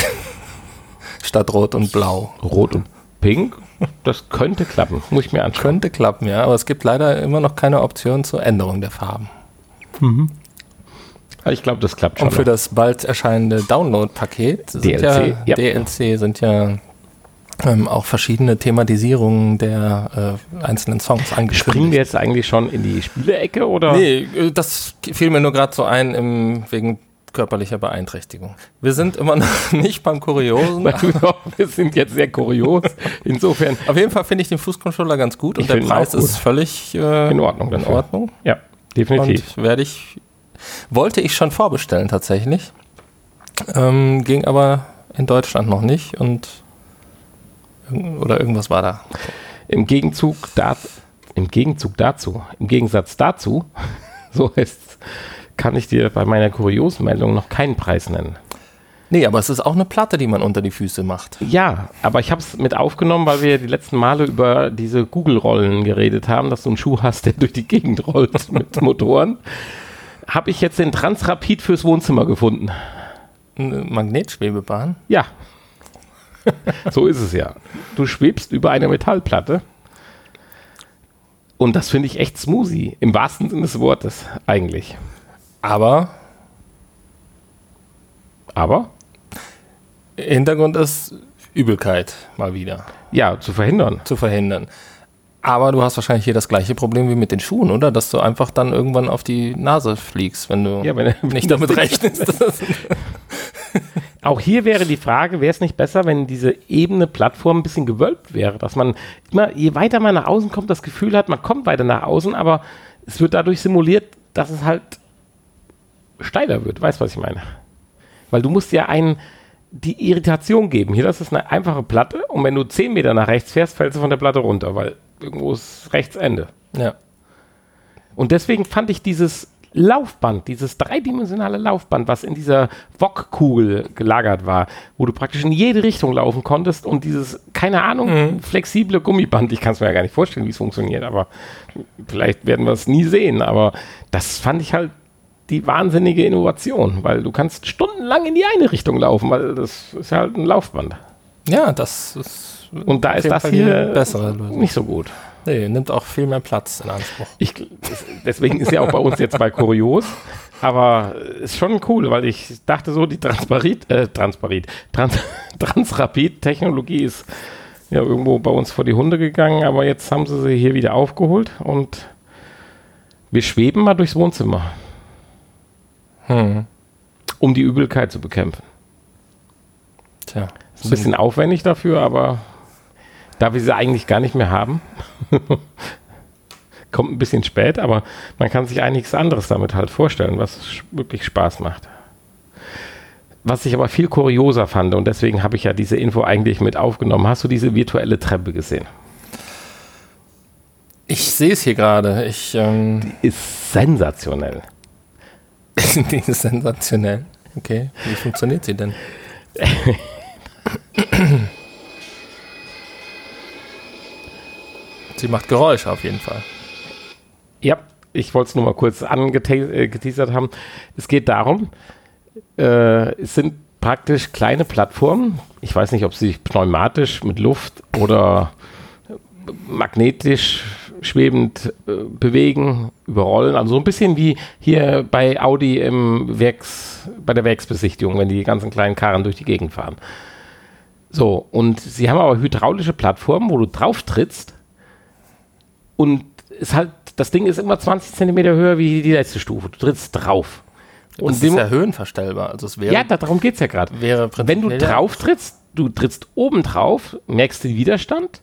Statt rot und blau. Rot und Pink, das könnte klappen. Muss ich mir anschauen. Könnte klappen, ja, aber es gibt leider immer noch keine Option zur Änderung der Farben. Ich glaube, das klappt schon. Und für noch. das bald erscheinende Download-Paket sind DLC, ja, ja. DLC sind ja ähm, auch verschiedene Thematisierungen der äh, einzelnen Songs angekündigt. Springen wir jetzt eigentlich schon in die Spielecke oder? Nee, äh, das fiel mir nur gerade so ein im, wegen körperlicher Beeinträchtigung. Wir sind immer noch nicht beim Kuriosen. Wir sind jetzt sehr kurios. Insofern Auf jeden Fall finde ich den Fußcontroller ganz gut und Ich der Preis ist völlig äh, in Ordnung in. Ordnung. Ja, definitiv. Und werde ich, wollte ich schon vorbestellen tatsächlich. Ähm, ging aber in Deutschland noch nicht und oder irgendwas war da. Im Gegenzug, da, im Gegenzug dazu, im Gegensatz dazu, so heißt kann ich dir bei meiner Kuriosmeldung noch keinen Preis nennen. Nee, aber es ist auch eine Platte, die man unter die Füße macht. Ja, aber ich habe es mit aufgenommen, weil wir die letzten Male über diese Google-Rollen geredet haben, dass du einen Schuh hast, der durch die Gegend rollt mit Motoren. Habe ich jetzt den Transrapid fürs Wohnzimmer gefunden. Eine Magnetschwebebahn. Ja. so ist es ja. Du schwebst über eine Metallplatte. Und das finde ich echt smoothie. Im wahrsten Sinne des Wortes, eigentlich. Aber Aber, Hintergrund ist Übelkeit mal wieder ja, zu verhindern. zu verhindern. Aber du hast wahrscheinlich hier das gleiche Problem wie mit den Schuhen, oder? Dass du einfach dann irgendwann auf die Nase fliegst, wenn du Ja, wenn, nicht damit rechnest. Auch hier wäre die Frage, wäre es nicht besser, wenn diese ebene Plattform ein bisschen gewölbt wäre, dass man immer, je weiter man nach außen kommt, das Gefühl hat, man kommt weiter nach außen, aber es wird dadurch simuliert, dass es halt steiler wird. Weißt du, was ich meine? Weil du musst ja einen, die Irritation geben. Hier, das ist eine einfache Platte und wenn du 10 Meter nach rechts fährst, fällst du von der Platte runter, weil irgendwo ist rechts Ende. ja. Und deswegen fand ich dieses Laufband, dieses dreidimensionale Laufband, was in dieser Wok-Kugel gelagert war, wo du praktisch in jede Richtung laufen konntest und dieses, keine Ahnung, mhm. flexible Gummiband, ich kann es mir ja gar nicht vorstellen, wie es funktioniert, aber vielleicht werden wir es nie sehen, aber das fand ich halt die wahnsinnige Innovation, weil du kannst stundenlang in die eine Richtung laufen, weil das ist ja halt ein Laufband. Ja, das ist. Und da ist das hier bessere nicht so gut. Nee, nimmt auch viel mehr Platz in Anspruch. Ich, deswegen ist ja auch bei uns jetzt mal kurios. Aber ist schon cool, weil ich dachte so, die Transparit, äh, Transparit, Trans, Transrapid-Technologie ist ja irgendwo bei uns vor die Hunde gegangen, aber jetzt haben sie sie hier wieder aufgeholt und wir schweben mal durchs Wohnzimmer. Hm. Um die Übelkeit zu bekämpfen. Tja. Ist ein bisschen aufwendig dafür, aber da wir sie eigentlich gar nicht mehr haben, kommt ein bisschen spät, aber man kann sich einiges anderes damit halt vorstellen, was wirklich Spaß macht. Was ich aber viel kurioser fand, und deswegen habe ich ja diese Info eigentlich mit aufgenommen, hast du diese virtuelle Treppe gesehen? Ich sehe es hier gerade. Ich, ähm Die ist sensationell. Die ist sensationell. Okay. Wie funktioniert sie denn? Sie macht Geräusche auf jeden Fall. Ja, ich wollte es nur mal kurz angeteasert äh, haben. Es geht darum, äh, es sind praktisch kleine Plattformen. Ich weiß nicht, ob sie sich pneumatisch mit Luft oder magnetisch schwebend äh, bewegen, überrollen. Also so ein bisschen wie hier bei Audi im Werks, bei der Werksbesichtigung, wenn die ganzen kleinen Karren durch die Gegend fahren. So, und sie haben aber hydraulische Plattformen, wo du drauf trittst und es halt, das Ding ist immer 20 Zentimeter höher wie die letzte Stufe. Du trittst drauf. Und das ist ja höhenverstellbar. Also es wäre, ja, darum geht es ja gerade. Wenn du drauf trittst, du trittst oben drauf, merkst den Widerstand.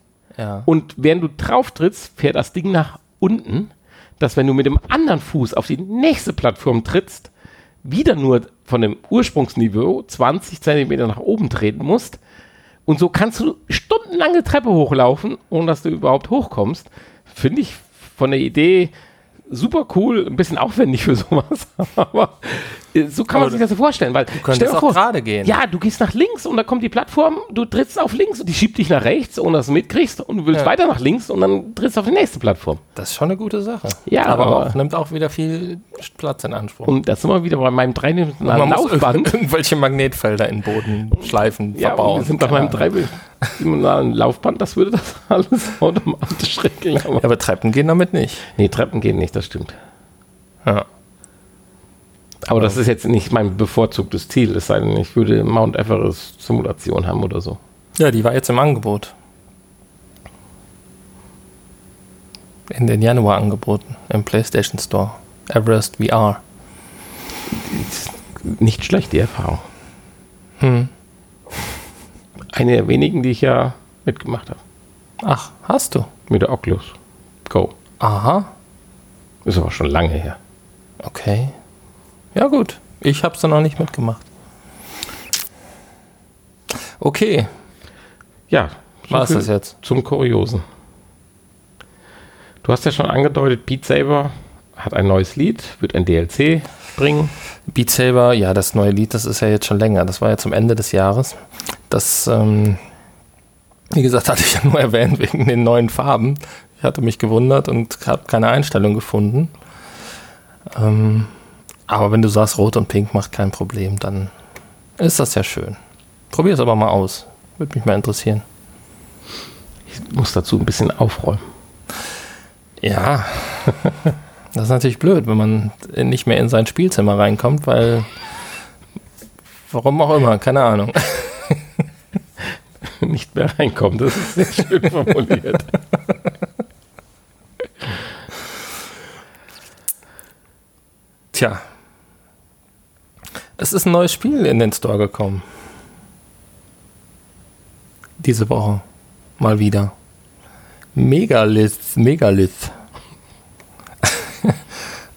Und während du drauf trittst, fährt das Ding nach unten, dass wenn du mit dem anderen Fuß auf die nächste Plattform trittst, wieder nur von dem Ursprungsniveau 20 Zentimeter nach oben treten musst. Und so kannst du stundenlange Treppe hochlaufen, ohne dass du überhaupt hochkommst finde ich von der Idee super cool, ein bisschen aufwendig für sowas, aber so kann man sich das so vorstellen, weil du könntest auch gerade gehen. Ja, du gehst nach links und da kommt die Plattform, du trittst auf links und die schiebt dich nach rechts, ohne dass du mitkriegst und du willst ja. weiter nach links und dann trittst du auf die nächste Plattform. Das ist schon eine gute Sache. Ja, aber, aber auch, nimmt auch wieder viel Platz in Anspruch. Und das sind wir wieder bei meinem dreidimensionalen Laufband. irgendwelche Magnetfelder in Boden schleifen, ja, verbauen. Wir sind bei meinem dreidimensionalen Laufband, das würde das alles automatisch regeln. Aber, ja, aber Treppen gehen damit nicht. Nee, Treppen gehen nicht, das stimmt. Ja. Aber das ist jetzt nicht mein bevorzugtes Ziel, es sei denn, ich würde Mount Everest Simulation haben oder so. Ja, die war jetzt im Angebot. In den Januar angeboten, im PlayStation Store. Everest VR. Nicht schlecht, die Erfahrung. Hm. Eine der wenigen, die ich ja mitgemacht habe. Ach, hast du? Mit der Oculus Go. Aha. Ist aber schon lange her. Okay. Ja, gut. Ich habe es dann noch nicht mitgemacht. Okay. Ja. Was ist das jetzt? Zum Kuriosen. Du hast ja schon angedeutet, Beat Saber hat ein neues Lied, wird ein DLC bringen. Beat Saber, ja, das neue Lied, das ist ja jetzt schon länger. Das war ja zum Ende des Jahres. Das, ähm, wie gesagt, hatte ich ja nur erwähnt wegen den neuen Farben. Ich hatte mich gewundert und habe keine Einstellung gefunden. Ähm, aber wenn du sagst, Rot und Pink macht kein Problem, dann ist das ja schön. Probier es aber mal aus. Würde mich mal interessieren. Ich muss dazu ein bisschen aufräumen. Ja, das ist natürlich blöd, wenn man nicht mehr in sein Spielzimmer reinkommt, weil. Warum auch immer, keine Ahnung. nicht mehr reinkommt, das ist sehr schön formuliert. Tja. Es ist ein neues Spiel in den Store gekommen. Diese Woche. Mal wieder. Megalith. Megalith.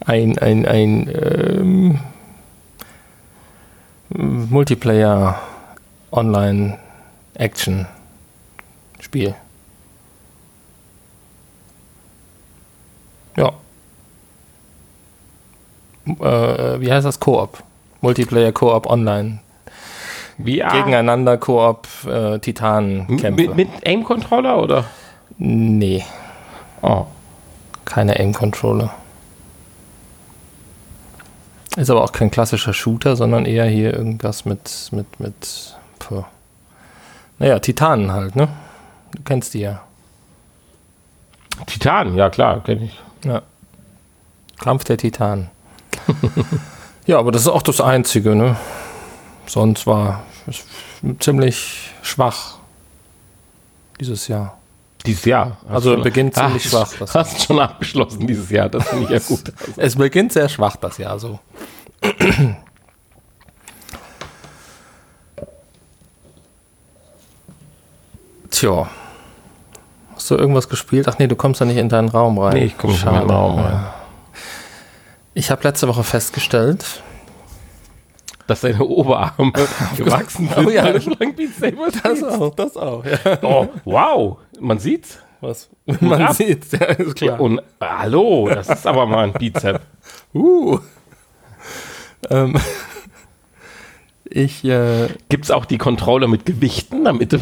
ein, ein, ein ähm, Multiplayer Online Action Spiel. Ja. äh, wie heißt das? Koop. Multiplayer Koop Online. VR? Gegeneinander Koop äh, Titanenkämpfe. Mit, mit Aim-Controller oder? Nee, Oh. keine Aim-Controller. Ist aber auch kein klassischer Shooter, sondern eher hier irgendwas mit, mit, mit, puh. naja, Titanen halt, ne? Du kennst die ja. Titan, ja klar, kenne ich. Ja. Kampf der Titanen. ja, aber das ist auch das Einzige, ne? Sonst war es ziemlich schwach dieses Jahr. Dieses Jahr. Also beginnt ziemlich Ah, schwach. Das Hast schon abgeschlossen dieses Jahr, das finde ich ja gut. Es beginnt sehr schwach das Jahr so. Tja. Hast du irgendwas gespielt? Ach nee, du kommst ja nicht in deinen Raum rein. Nee, ich komme nicht in meinen. Raum rein. Ja. Ich habe letzte Woche festgestellt, Dass deine Oberarme gewachsen sind, Oh ja. lange Beat Saber spielst. auch, das auch, ja. Oh, wow, man sieht's. Was? Man ab. sieht, ja, ist klar. Und hallo, das ist aber mal ein Bizep. Uh. ähm, ich, äh, Gibt's auch die Kontrolle mit Gewichten, damit du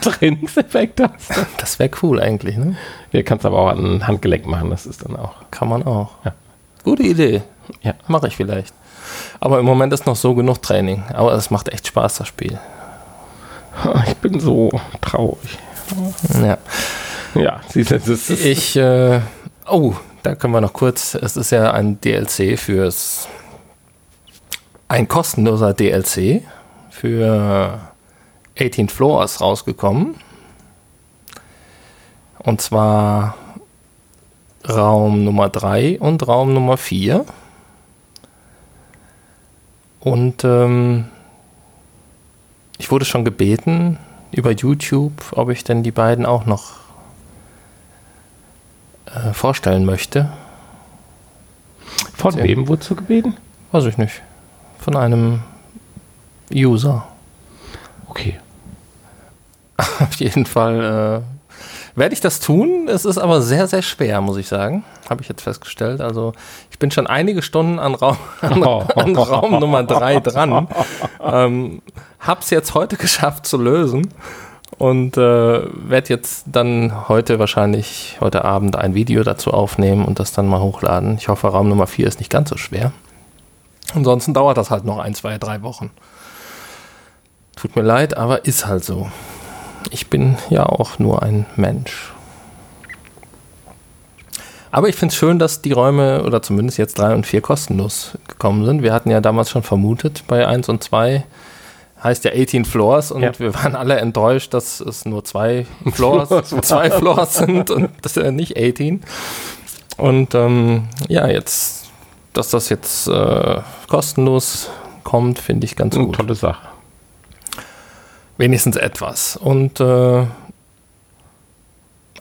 Trainingseffekt hast? das wäre cool eigentlich, ne? Ja, kannst aber auch an ein Handgelenk machen, das ist dann auch. Kann man auch. Ja. Gute Idee. Ja. Mache ich vielleicht. Aber im Moment ist noch so genug Training. Aber es macht echt Spaß, das Spiel. Ich bin so traurig. Ja. Ja, siehst du, das ist, Ich, äh, oh, da können wir noch kurz. Es ist ja ein DLC fürs. Ein kostenloser DLC für 18 Floors rausgekommen. Und zwar Raum Nummer 3 und Raum Nummer 4. Und ähm, ich wurde schon gebeten über YouTube, ob ich denn die beiden auch noch äh, vorstellen möchte. von wem wurdest du gebeten? Weiß ich nicht. Von einem User. Okay. Auf jeden Fall äh, werde ich das tun. Es ist aber sehr, sehr schwer, muss ich sagen. Habe ich jetzt festgestellt. Also ich bin schon einige Stunden an Raum, an, an Raum Nummer 3 dran. Ähm, hab's jetzt heute geschafft zu lösen. Und äh, werde jetzt dann heute wahrscheinlich, heute Abend ein Video dazu aufnehmen und das dann mal hochladen. Ich hoffe, Raum Nummer 4 ist nicht ganz so schwer. Ansonsten dauert das halt noch ein, zwei, drei Wochen. Tut mir leid, aber ist halt so. Ich bin ja auch nur ein Mensch. Aber ich finde es schön, dass die Räume, oder zumindest jetzt 3 und 4 kostenlos gekommen sind. Wir hatten ja damals schon vermutet, bei 1 und 2 heißt ja 18 Floors und Ja. wir waren alle enttäuscht, dass es nur zwei Floors, zwei Floors sind und das ist ja nicht 18. Und ähm, ja, jetzt, dass das jetzt äh, kostenlos kommt, finde ich ganz Eine gut. tolle Sache. Wenigstens etwas. Und äh,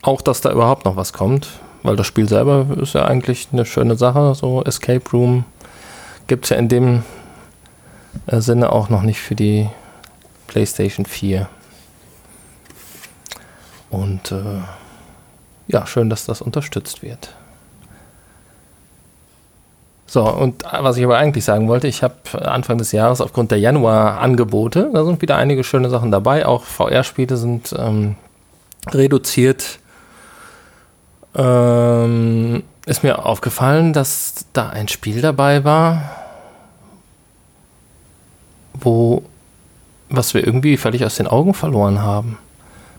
auch, dass da überhaupt noch was kommt, weil das Spiel selber ist ja eigentlich eine schöne Sache. So Escape Room gibt es ja in dem äh, Sinne auch noch nicht für die PlayStation 4. Und äh, ja, schön, dass das unterstützt wird. So, und äh, was ich aber eigentlich sagen wollte, ich habe Anfang des Jahres aufgrund der Januar-Angebote, da sind wieder einige schöne Sachen dabei, auch VR-Spiele sind ähm, reduziert. Ähm, ist mir aufgefallen, dass da ein Spiel dabei war, wo, was wir irgendwie völlig aus den Augen verloren haben.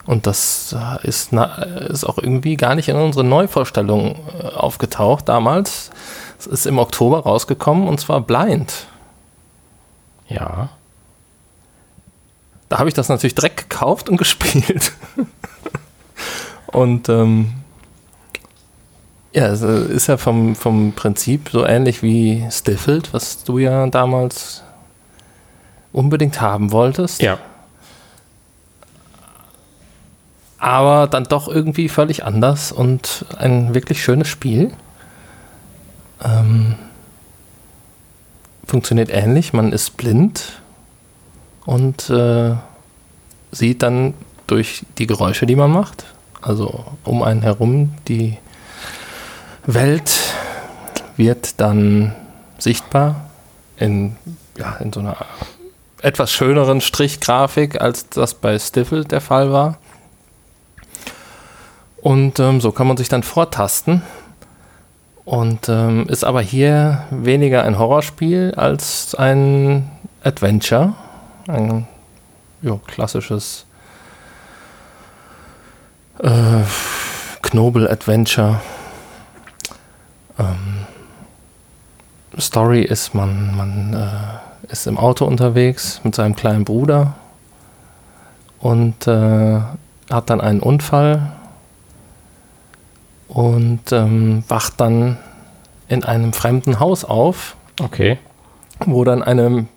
Und das äh, ist, ist auch irgendwie gar nicht in unseren Neuvorstellungen äh, aufgetaucht damals. Es ist im Oktober rausgekommen und zwar Blind. Ja. Da habe ich das natürlich direkt gekauft und gespielt. und ähm, ja, es äh, ist ja vom, vom Prinzip so ähnlich wie Stifled, was du ja damals unbedingt haben wolltest. Ja. aber dann doch irgendwie völlig anders und ein wirklich schönes Spiel. Ähm, funktioniert ähnlich, man ist blind und äh, sieht dann durch die Geräusche, die man macht, also um einen herum, die Welt wird dann sichtbar in, ja, in so einer etwas schöneren Strichgrafik, als das bei Stifle der Fall war. Und ähm, so kann man sich dann vortasten. Und ähm, ist aber hier weniger ein Horrorspiel als ein Adventure. Ein jo, klassisches äh, Knobel-Adventure. Ähm, Story ist, man, man äh, ist im Auto unterwegs mit seinem kleinen Bruder und äh, hat dann einen Unfall und ähm, wacht dann in einem fremden Haus auf. Okay. Wo dann eine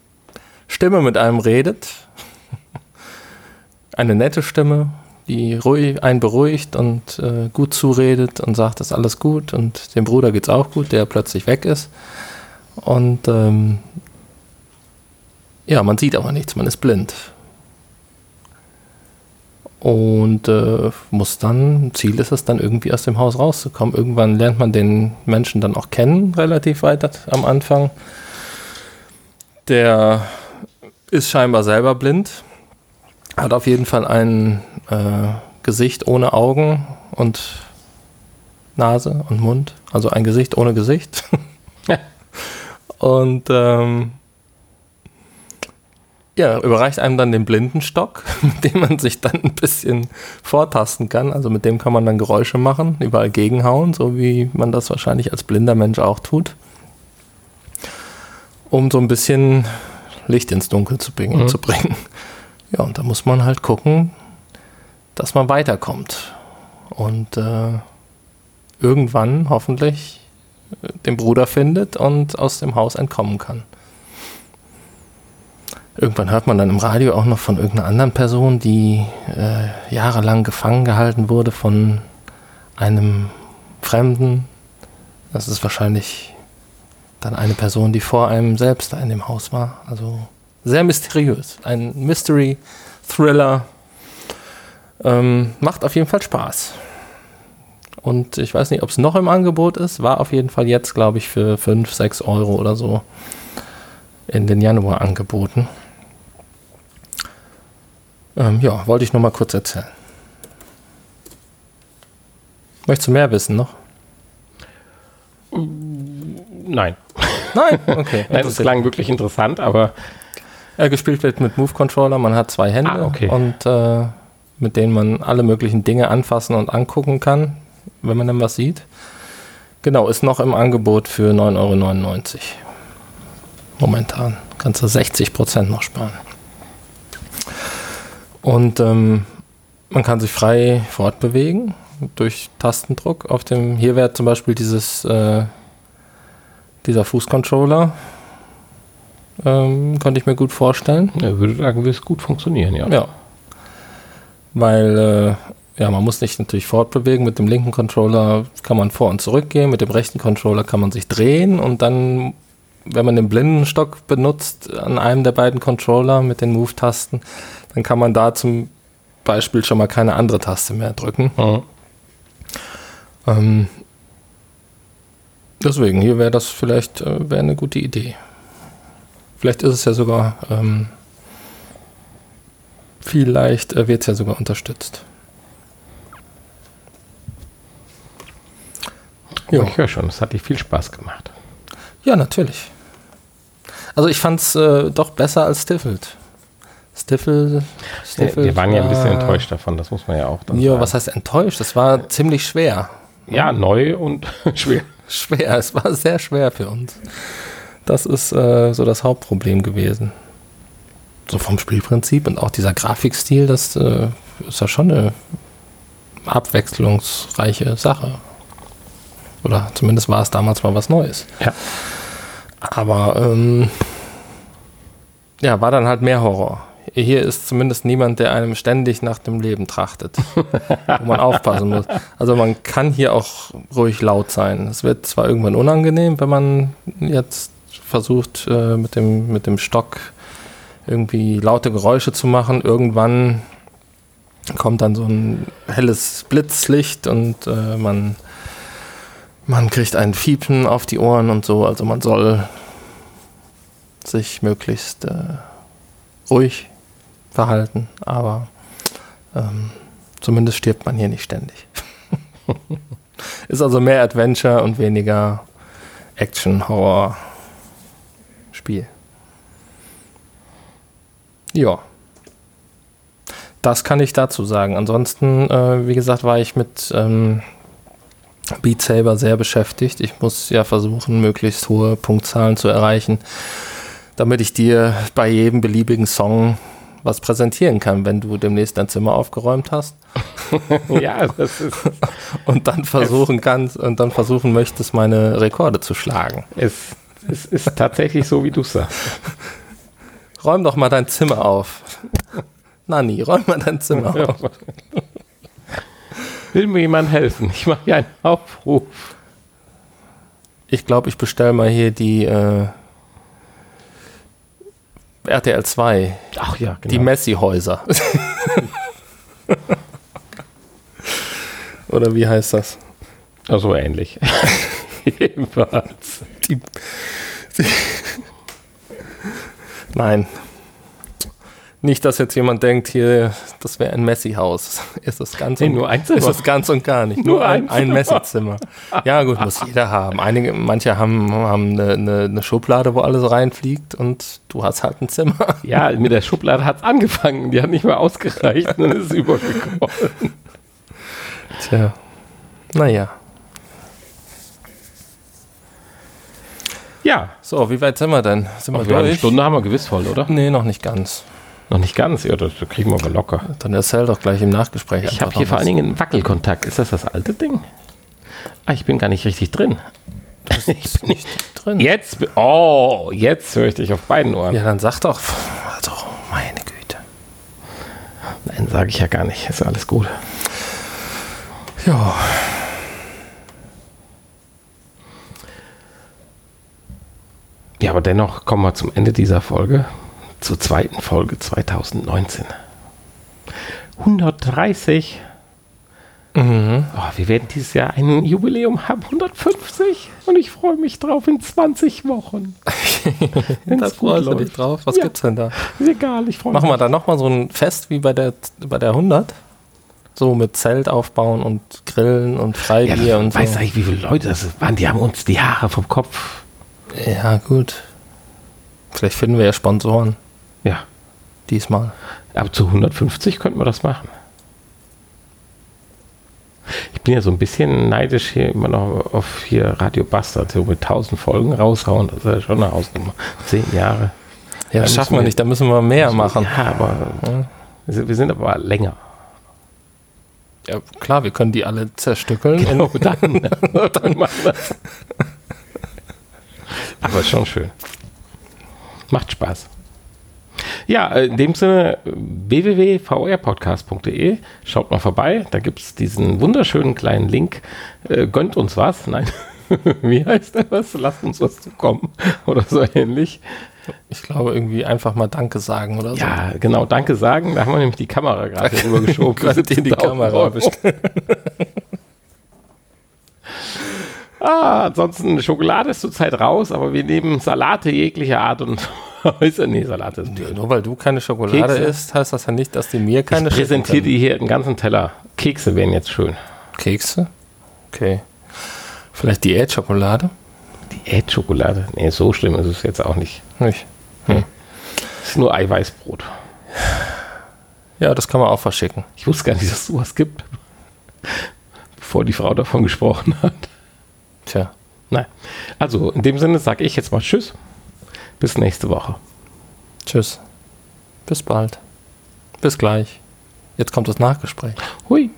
Stimme mit einem redet. eine nette Stimme, die ruhig, einen beruhigt und äh, gut zuredet und sagt, das ist alles gut und dem Bruder geht es auch gut, der plötzlich weg ist. Und ähm, ja, man sieht aber nichts, man ist blind. Und äh, muss dann, Ziel ist es dann irgendwie aus dem Haus rauszukommen. Irgendwann lernt man den Menschen dann auch kennen, relativ weit am Anfang. Der ist scheinbar selber blind, hat auf jeden Fall ein äh, Gesicht ohne Augen und Nase und Mund, also ein Gesicht ohne Gesicht. Und ähm, ja, überreicht einem dann den Blindenstock, mit dem man sich dann ein bisschen vortasten kann. Also mit dem kann man dann Geräusche machen, überall gegenhauen, so wie man das wahrscheinlich als blinder Mensch auch tut. Um so ein bisschen Licht ins Dunkel zu bringen. Mhm. Zu bringen. Ja, und da muss man halt gucken, dass man weiterkommt. Und äh, irgendwann hoffentlich den Bruder findet und aus dem Haus entkommen kann. Irgendwann hört man dann im Radio auch noch von irgendeiner anderen Person, die äh, jahrelang gefangen gehalten wurde von einem Fremden. Das ist wahrscheinlich dann eine Person, die vor einem selbst in dem Haus war. Also sehr mysteriös. Ein Mystery-Thriller. Ähm, macht auf jeden Fall Spaß. Und ich weiß nicht, ob es noch im Angebot ist. War auf jeden Fall jetzt, glaube ich, für 5, 6 Euro oder so in den Januar angeboten. Ähm, ja, wollte ich nur mal kurz erzählen. Möchtest du mehr wissen noch? Nein. Nein? Okay. Nein, das klang wirklich interessant, aber. Er gespielt wird mit Move Controller, man hat zwei Hände ah, okay. und äh, mit denen man alle möglichen Dinge anfassen und angucken kann wenn man dann was sieht. Genau, ist noch im Angebot für 9,99 Euro. Momentan. Kannst du 60 Prozent noch sparen. Und ähm, man kann sich frei fortbewegen durch Tastendruck. Auf dem, hier wäre zum Beispiel dieses, äh, dieser Fußcontroller. Ähm, konnte ich mir gut vorstellen. Ja, würde sagen, würde es gut funktionieren, ja. Ja. Weil äh, ja, man muss sich natürlich fortbewegen. Mit dem linken Controller kann man vor und zurück gehen. Mit dem rechten Controller kann man sich drehen und dann, wenn man den Blindenstock benutzt an einem der beiden Controller mit den Move-Tasten, dann kann man da zum Beispiel schon mal keine andere Taste mehr drücken. Mhm. Ähm, deswegen, hier wäre das vielleicht äh, wär eine gute Idee. Vielleicht ist es ja sogar, ähm, vielleicht äh, wird es ja sogar unterstützt. Ja. Ich höre schon, es hat dir viel Spaß gemacht. Ja, natürlich. Also ich fand es äh, doch besser als Stiffild. Stiffel, Stiffel. Wir waren ja ein bisschen enttäuscht davon, das muss man ja auch dann Ja, sagen. was heißt enttäuscht? Das war ziemlich schwer. Ja, neu und schwer. Schwer, es war sehr schwer für uns. Das ist äh, so das Hauptproblem gewesen. So vom Spielprinzip und auch dieser Grafikstil, das äh, ist ja schon eine abwechslungsreiche Sache. Oder zumindest war es damals mal was Neues. Ja. Aber ähm, ja, war dann halt mehr Horror. Hier ist zumindest niemand, der einem ständig nach dem Leben trachtet, wo man aufpassen muss. Also man kann hier auch ruhig laut sein. Es wird zwar irgendwann unangenehm, wenn man jetzt versucht, äh, mit, dem, mit dem Stock irgendwie laute Geräusche zu machen. Irgendwann kommt dann so ein helles Blitzlicht und äh, man man kriegt ein Fiepen auf die Ohren und so. Also man soll sich möglichst äh, ruhig verhalten, aber ähm, zumindest stirbt man hier nicht ständig. Ist also mehr Adventure und weniger Action-Horror-Spiel. Ja. Das kann ich dazu sagen. Ansonsten, äh, wie gesagt, war ich mit ähm, Beat Saber sehr beschäftigt. Ich muss ja versuchen, möglichst hohe Punktzahlen zu erreichen, damit ich dir bei jedem beliebigen Song was präsentieren kann, wenn du demnächst dein Zimmer aufgeräumt hast. ja, das ist. und dann versuchen kannst und dann versuchen möchtest, meine Rekorde zu schlagen. Es, es ist tatsächlich so, wie du sagst. Räum doch mal dein Zimmer auf. Nani, räum mal dein Zimmer auf. Will mir jemand helfen? Ich mache hier einen Aufruf. Ich glaube, ich bestelle mal hier die äh, RTL 2. Ach ja, genau. Die Messi-Häuser. Oder wie heißt das? Also ähnlich. Jedenfalls. Die, die Nein. Nicht, dass jetzt jemand denkt, hier, das wäre ein Messi-Haus. Ist das ganz nee, und, nur ein Zimmer. Ist das ganz und gar nicht. Nur, nur ein, ein Messi-Zimmer. Ja, gut, muss jeder haben. Einige, manche haben, haben eine, eine, eine, Schublade, wo alles reinfliegt und du hast halt ein Zimmer. Ja, mit der Schublade hat es angefangen. Die hat nicht mehr ausgereicht und ist übergekommen. Tja. Naja. Ja. So, wie weit sind wir denn? Sind wir durch? Eine Stunde haben wir gewiss voll, oder? Nee, noch nicht ganz. Noch nicht ganz? Ja, das kriegen wir aber locker. Dann erzähl doch gleich im Nachgespräch. Ich habe hier vor allen Dingen einen Wackelkontakt. Ist das das alte Ding? Ah, ich bin gar nicht richtig drin. Ich bin nicht drin. Jetzt, oh, jetzt höre ich dich auf beiden Ohren. Ja, dann sag doch. Also, meine Güte. Nein, sage ich ja gar nicht. Ist alles gut. Ja. Ja, aber dennoch kommen wir zum Ende dieser Folge, zur zweiten Folge 2019. 130. Mhm. Oh, wir werden dieses Jahr ein Jubiläum haben, 150. Und ich freue mich drauf in 20 Wochen. da freust du dich drauf. Was ja. gibt's denn da? Ist egal, ich freue mich. Machen wir da nochmal so ein Fest wie bei der, bei der 100? So mit Zelt aufbauen und Grillen und Freibier ja, und so. Weißt du eigentlich, wie viele Leute das waren? Die haben uns die Haare vom Kopf ja, gut. Vielleicht finden wir ja Sponsoren. Diesmal. Aber zu 150 könnten wir das machen. Ich bin ja so ein bisschen neidisch hier immer noch auf hier Radio Bastard, so mit 1000 Folgen raushauen. Das ist ja schon eine Hausnummer. Zehn Jahre. Ja, das schaffen wir nicht, da müssen wir mehr machen. Ja, aber ja. wir sind aber länger. Ja, klar, wir können die alle zerstückeln. Genau, dann, dann machen wir das. Aber schon schön. Macht Spaß. Ja, in dem Sinne www.vrpodcast.de. Schaut mal vorbei. Da gibt es diesen wunderschönen kleinen Link. Äh, gönnt uns was. Nein, wie heißt der was? Lasst uns was zukommen. Oder so ähnlich. Ich glaube, irgendwie einfach mal Danke sagen oder so. Ja, genau, Danke sagen. Da haben wir nämlich die Kamera gerade rübergeschoben. Gerade in die Kamera Ah, ansonsten Schokolade ist zurzeit raus, aber wir nehmen Salate jeglicher Art und Weise. Nee, Salate ist nee, Nur weil du keine Schokolade Kekse. isst, heißt das ja nicht, dass die mir keine Ich präsentiere dir hier einen ganzen Teller. Kekse wären jetzt schön. Kekse? Okay. Vielleicht Diät-Schokolade? Diät-Schokolade? Nee, so schlimm ist es jetzt auch nicht. Nicht? Hm. Ist nur Eiweißbrot. Ja, das kann man auch verschicken. Ich wusste gar nicht, dass es sowas gibt. Bevor die Frau davon gesprochen hat. Tja. Nein. Also in dem Sinne sage ich jetzt mal Tschüss. Bis nächste Woche. Tschüss. Bis bald. Bis gleich. Jetzt kommt das Nachgespräch. Hui.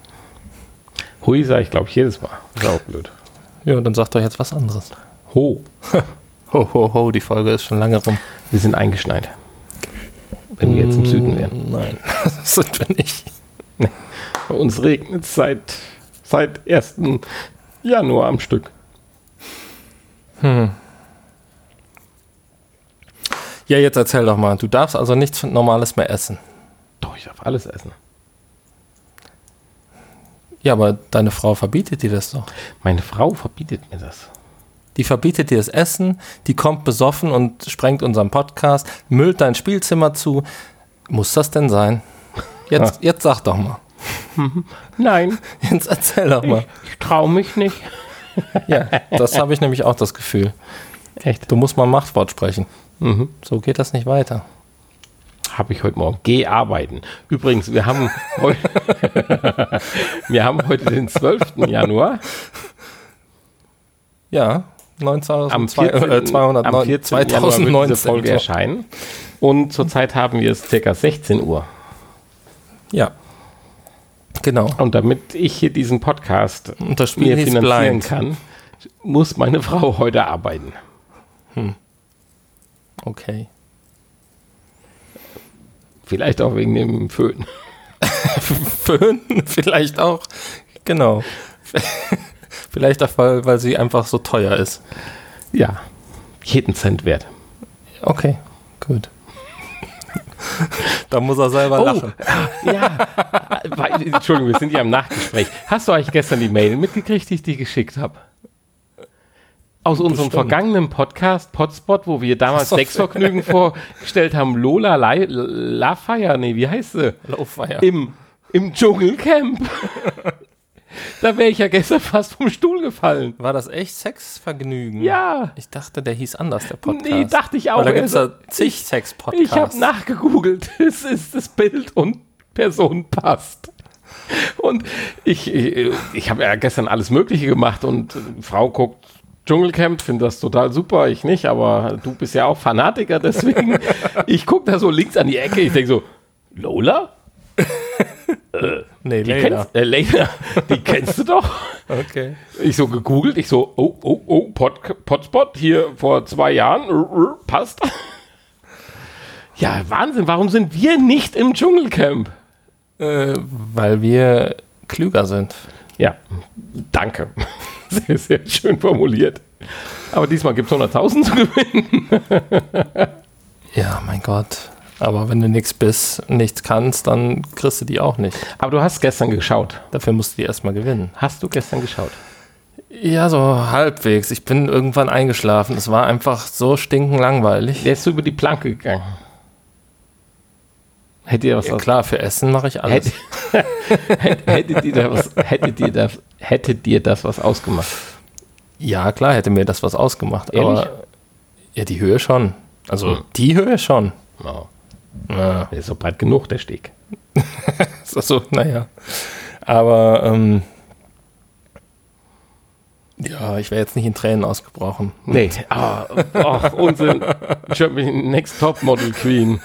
Hui sage ich, glaube ich, jedes Mal. Ist auch blöd. Ja, dann sagt doch jetzt was anderes. Ho. ho, ho, ho, die Folge ist schon lange rum. Wir sind eingeschneit. Wenn wir jetzt im Süden wären. Nein, das sind wir nicht. Nee. Bei uns regnet es seit, seit 1. Januar am Stück. Hm. Ja, jetzt erzähl doch mal. Du darfst also nichts Normales mehr essen. Doch, ich darf alles essen. Ja, aber deine Frau verbietet dir das doch. Meine Frau verbietet mir das. Die verbietet dir das Essen, die kommt besoffen und sprengt unseren Podcast, müllt dein Spielzimmer zu. Muss das denn sein? Jetzt, jetzt sag doch mal. Nein, Jetzt erzähl doch mal. ich traue mich nicht. Ja, das habe ich nämlich auch das Gefühl. Echt? Du musst mal Machtwort sprechen. Mhm. So geht das nicht weiter. Habe ich heute Morgen. Geh arbeiten. Übrigens, wir haben heute, wir haben heute den 12. Januar. Ja, 19, Am zwei- 14. äh, 209 am 14. Januar wird diese 2019. Folge erscheinen. Und zurzeit haben wir es circa 16 Uhr. Ja. Genau. Und damit ich hier diesen Podcast mir finanzieren Blind. kann, muss meine Frau heute arbeiten. Okay. Vielleicht auch wegen dem Föhn. Föhn vielleicht auch. Genau. vielleicht auch, weil, weil sie einfach so teuer ist. Ja, jeden Cent wert. Okay, gut. da muss er selber lachen. ja. Entschuldigung, wir sind ja im Nachgespräch. Hast du eigentlich gestern die Mail mitgekriegt, die ich dir geschickt habe? Aus unserem Bestimmt. vergangenen Podcast, Potspot, wo wir damals. Sexvergnügen vorgestellt haben, Lola La, Fire, nee, wie heißt sie? Lauffeier. Im, im Dschungelcamp. da wäre ich ja gestern fast vom Stuhl gefallen. War das echt Sexvergnügen? Ja. Ich dachte, der hieß anders, der Podcast. Nee, dachte ich auch. Weil da gibt es Also, ja zig Sex-Podcasts. Ich habe nachgegoogelt. Es ist das Bild und Person passt. Und ich, ich, ich habe ja gestern alles Mögliche gemacht und Frau guckt Dschungelcamp, finde das total super, ich nicht, aber du bist ja auch Fanatiker, deswegen ich gucke da so links an die Ecke, ich denke so, Lola? Nee, Die Leila. kennst, äh, Leila, die kennst du doch. Okay. Ich so gegoogelt, ich so, oh, oh, oh, Pod, Potspot hier vor zwei Jahren, äh, äh, passt. Ja, Wahnsinn, warum sind wir nicht im Dschungelcamp? Äh, weil wir klüger sind. Ja, danke. Sehr, sehr schön formuliert. Aber diesmal gibt es 100.000 zu gewinnen. Ja, mein Gott. Aber wenn du nichts bist, nichts kannst, dann kriegst du die auch nicht. Aber du hast gestern geschaut. Dafür musst du die erstmal gewinnen. Hast du gestern geschaut? Ja, so halbwegs. Ich bin irgendwann eingeschlafen. Es war einfach so stinkend langweilig. Der ist so über die Planke gegangen. Hättet ihr was Ja, klar, für Essen mache ich alles. Hätt- hättet, ihr da was, hättet, ihr das, hättet ihr das was ausgemacht? Ja, klar, hätte mir das was ausgemacht. Ehrlich? Aber ja, die Höhe schon. Also Hm. die Höhe schon. Ja, Ja, der ist so breit genug, der Steg. so, naja. Aber ähm, ja, ich wäre jetzt nicht in Tränen ausgebrochen. Nee, ah, ach, Unsinn. Ich hab mich Next Top Model Queen.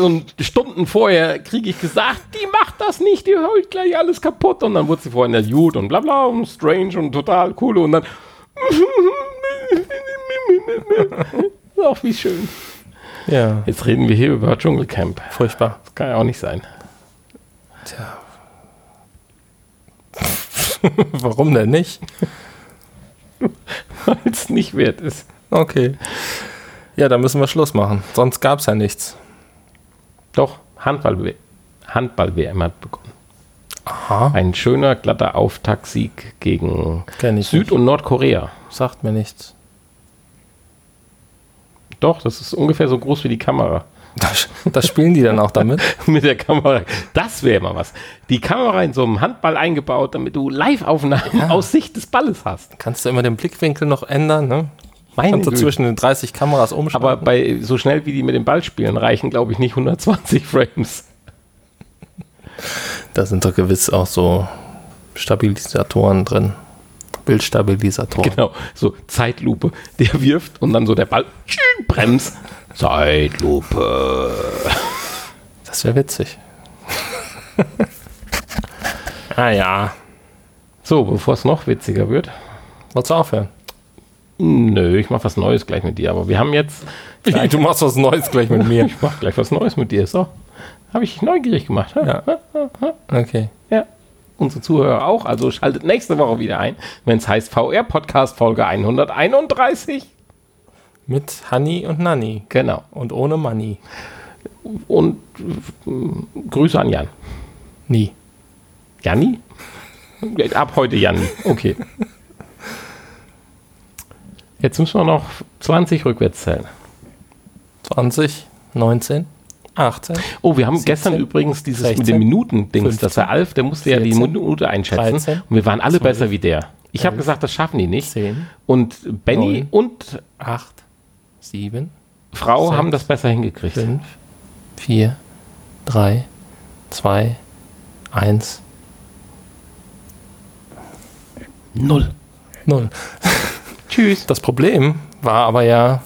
Und Stunden vorher kriege ich gesagt, die macht das nicht, die holt gleich alles kaputt. Und dann wurde sie vorhin Jude und bla bla und strange und total cool. Und dann. Ach, wie schön. Ja, Jetzt reden wir hier über Dschungelcamp. furchtbar. Das kann ja auch nicht sein. Tja. Warum denn nicht? Weil es nicht wert ist. Okay. Ja, dann müssen wir Schluss machen. Sonst gab es ja nichts. Doch, Handball-WM Handball hat begonnen. Aha. Ein schöner, glatter Auftaktsieg gegen Süd- und Nordkorea. nicht. Sagt mir nichts. Doch, das ist ungefähr so groß wie die Kamera. Das, das spielen die dann auch damit? Mit der Kamera. Das wäre mal was. Die Kamera in so einem Handball eingebaut, damit du Live-Aufnahmen aus Sicht des Balles hast. Kannst du immer den Blickwinkel noch ändern, ne? Meine Kannst du zwischen den 30 Kameras umschalten. Aber bei so schnell wie die mit dem Ball spielen, reichen, glaube ich, nicht 120 Frames. da sind doch gewiss auch so Stabilisatoren drin. Bildstabilisatoren. Genau, so Zeitlupe. Der wirft und dann so der Ball bremst. Zeitlupe. Das wäre witzig. ah ja. So, bevor es noch witziger wird. Wolltest du aufhören? Nö, ich mache was Neues gleich mit dir. Aber wir haben jetzt. Du machst was Neues gleich mit mir. Ich mache gleich was Neues mit dir. So. Habe ich neugierig gemacht. Ja. Okay. Ja. Unsere Zuhörer auch. Also schaltet nächste Woche wieder ein, wenn es heißt VR Podcast Folge 131. Mit Honey und Nanny. Genau. Und ohne Money. Und äh, Grüße an Jan. Nie. Janni? Ab heute Janni. Okay. Jetzt müssen wir noch 20 rückwärts zählen. 20, 19, 18. Oh, wir haben 17, gestern übrigens dieses 16, mit den Minuten-Dings, 15, dass der Alf, der musste ja die 14, Minute einschätzen 13, und wir waren alle 12, besser wie der. Ich habe 11, gesagt, das schaffen die nicht. 10, Und Benny neun, und 8, 7, Frau sechs, haben das besser hingekriegt. 5, 4, 3, 2, 1, Null. 0. Tschüss. Das Problem war aber ja,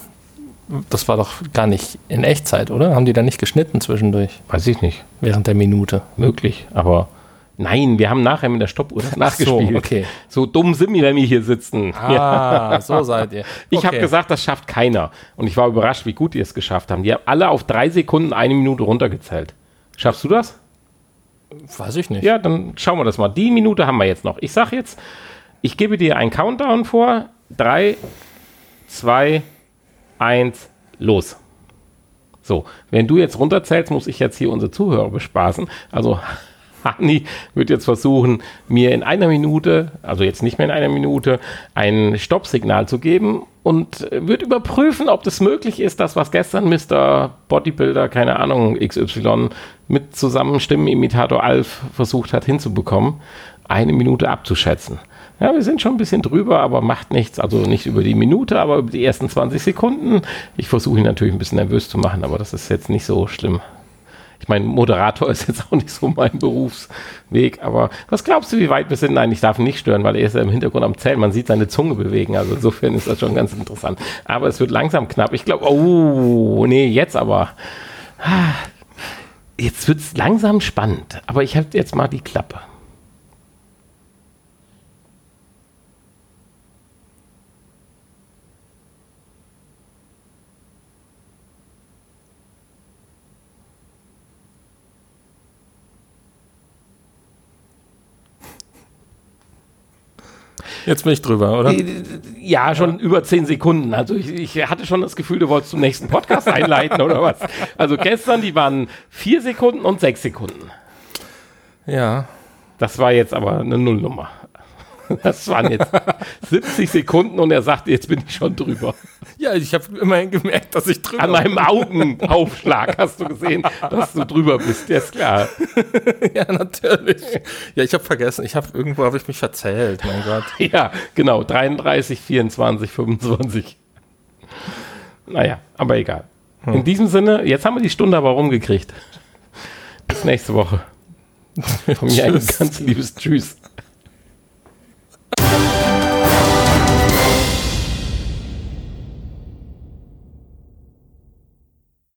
das war doch gar nicht in Echtzeit, oder? Haben die da nicht geschnitten zwischendurch, Weiß ich nicht. während der Minute? Möglich, aber nein, wir haben nachher mit der Stoppuhr das nachgespielt. So, okay. So dumm sind wir, wenn wir hier sitzen. Ah, so seid ihr. Ich Okay. habe gesagt, das schafft keiner. Und ich war überrascht, wie gut die es geschafft haben. Die haben alle auf drei Sekunden eine Minute runtergezählt. Schaffst du das? Weiß ich nicht. Ja, dann schauen wir das mal. Die Minute haben wir jetzt noch. Ich sage jetzt, ich gebe dir einen Countdown vor. Drei, zwei, eins, los. So, wenn du jetzt runterzählst, muss ich jetzt hier unsere Zuhörer bespaßen. Also Hani wird jetzt versuchen, mir in einer Minute, also jetzt nicht mehr in einer Minute, ein Stoppsignal zu geben und wird überprüfen, ob das möglich ist, das, was gestern Mr. Bodybuilder, keine Ahnung, XY mit Zusammenstimmenimitator Alf versucht hat hinzubekommen, eine Minute abzuschätzen. Ja, wir sind schon ein bisschen drüber, aber macht nichts. Also nicht über die Minute, aber über die ersten 20 Sekunden. Ich versuche ihn natürlich ein bisschen nervös zu machen, aber das ist jetzt nicht so schlimm. Ich meine, Moderator ist jetzt auch nicht so mein Berufsweg, aber was glaubst du, wie weit wir sind? Nein, ich darf ihn nicht stören, weil er ist ja im Hintergrund am Zählen. Man sieht seine Zunge bewegen, also insofern ist das schon ganz interessant. Aber es wird langsam knapp. Ich glaube, oh, nee, jetzt aber. Ah, Jetzt wird es langsam spannend, aber ich halte jetzt mal die Klappe. Jetzt bin ich drüber, oder? Ja, schon über zehn Sekunden. Also ich, ich hatte schon das Gefühl, du wolltest zum nächsten Podcast einleiten oder was. Also gestern, die waren vier Sekunden und sechs Sekunden. Ja. Das war jetzt aber eine Nullnummer. Das waren jetzt 70 Sekunden und er sagte, jetzt bin ich schon drüber. Ja, ich habe immerhin gemerkt, dass ich drüber An meinem Augenaufschlag hast du gesehen, dass du drüber bist. Ja, ist klar. Ja, natürlich. Ja, ich habe vergessen. Ich habe irgendwo habe ich mich verzählt. Mein Gott. Ja, genau. 33, 24, 25. Naja, aber egal. In diesem Sinne, jetzt haben wir die Stunde aber rumgekriegt. Bis nächste Woche. Von mir ein ganz liebes Tschüss.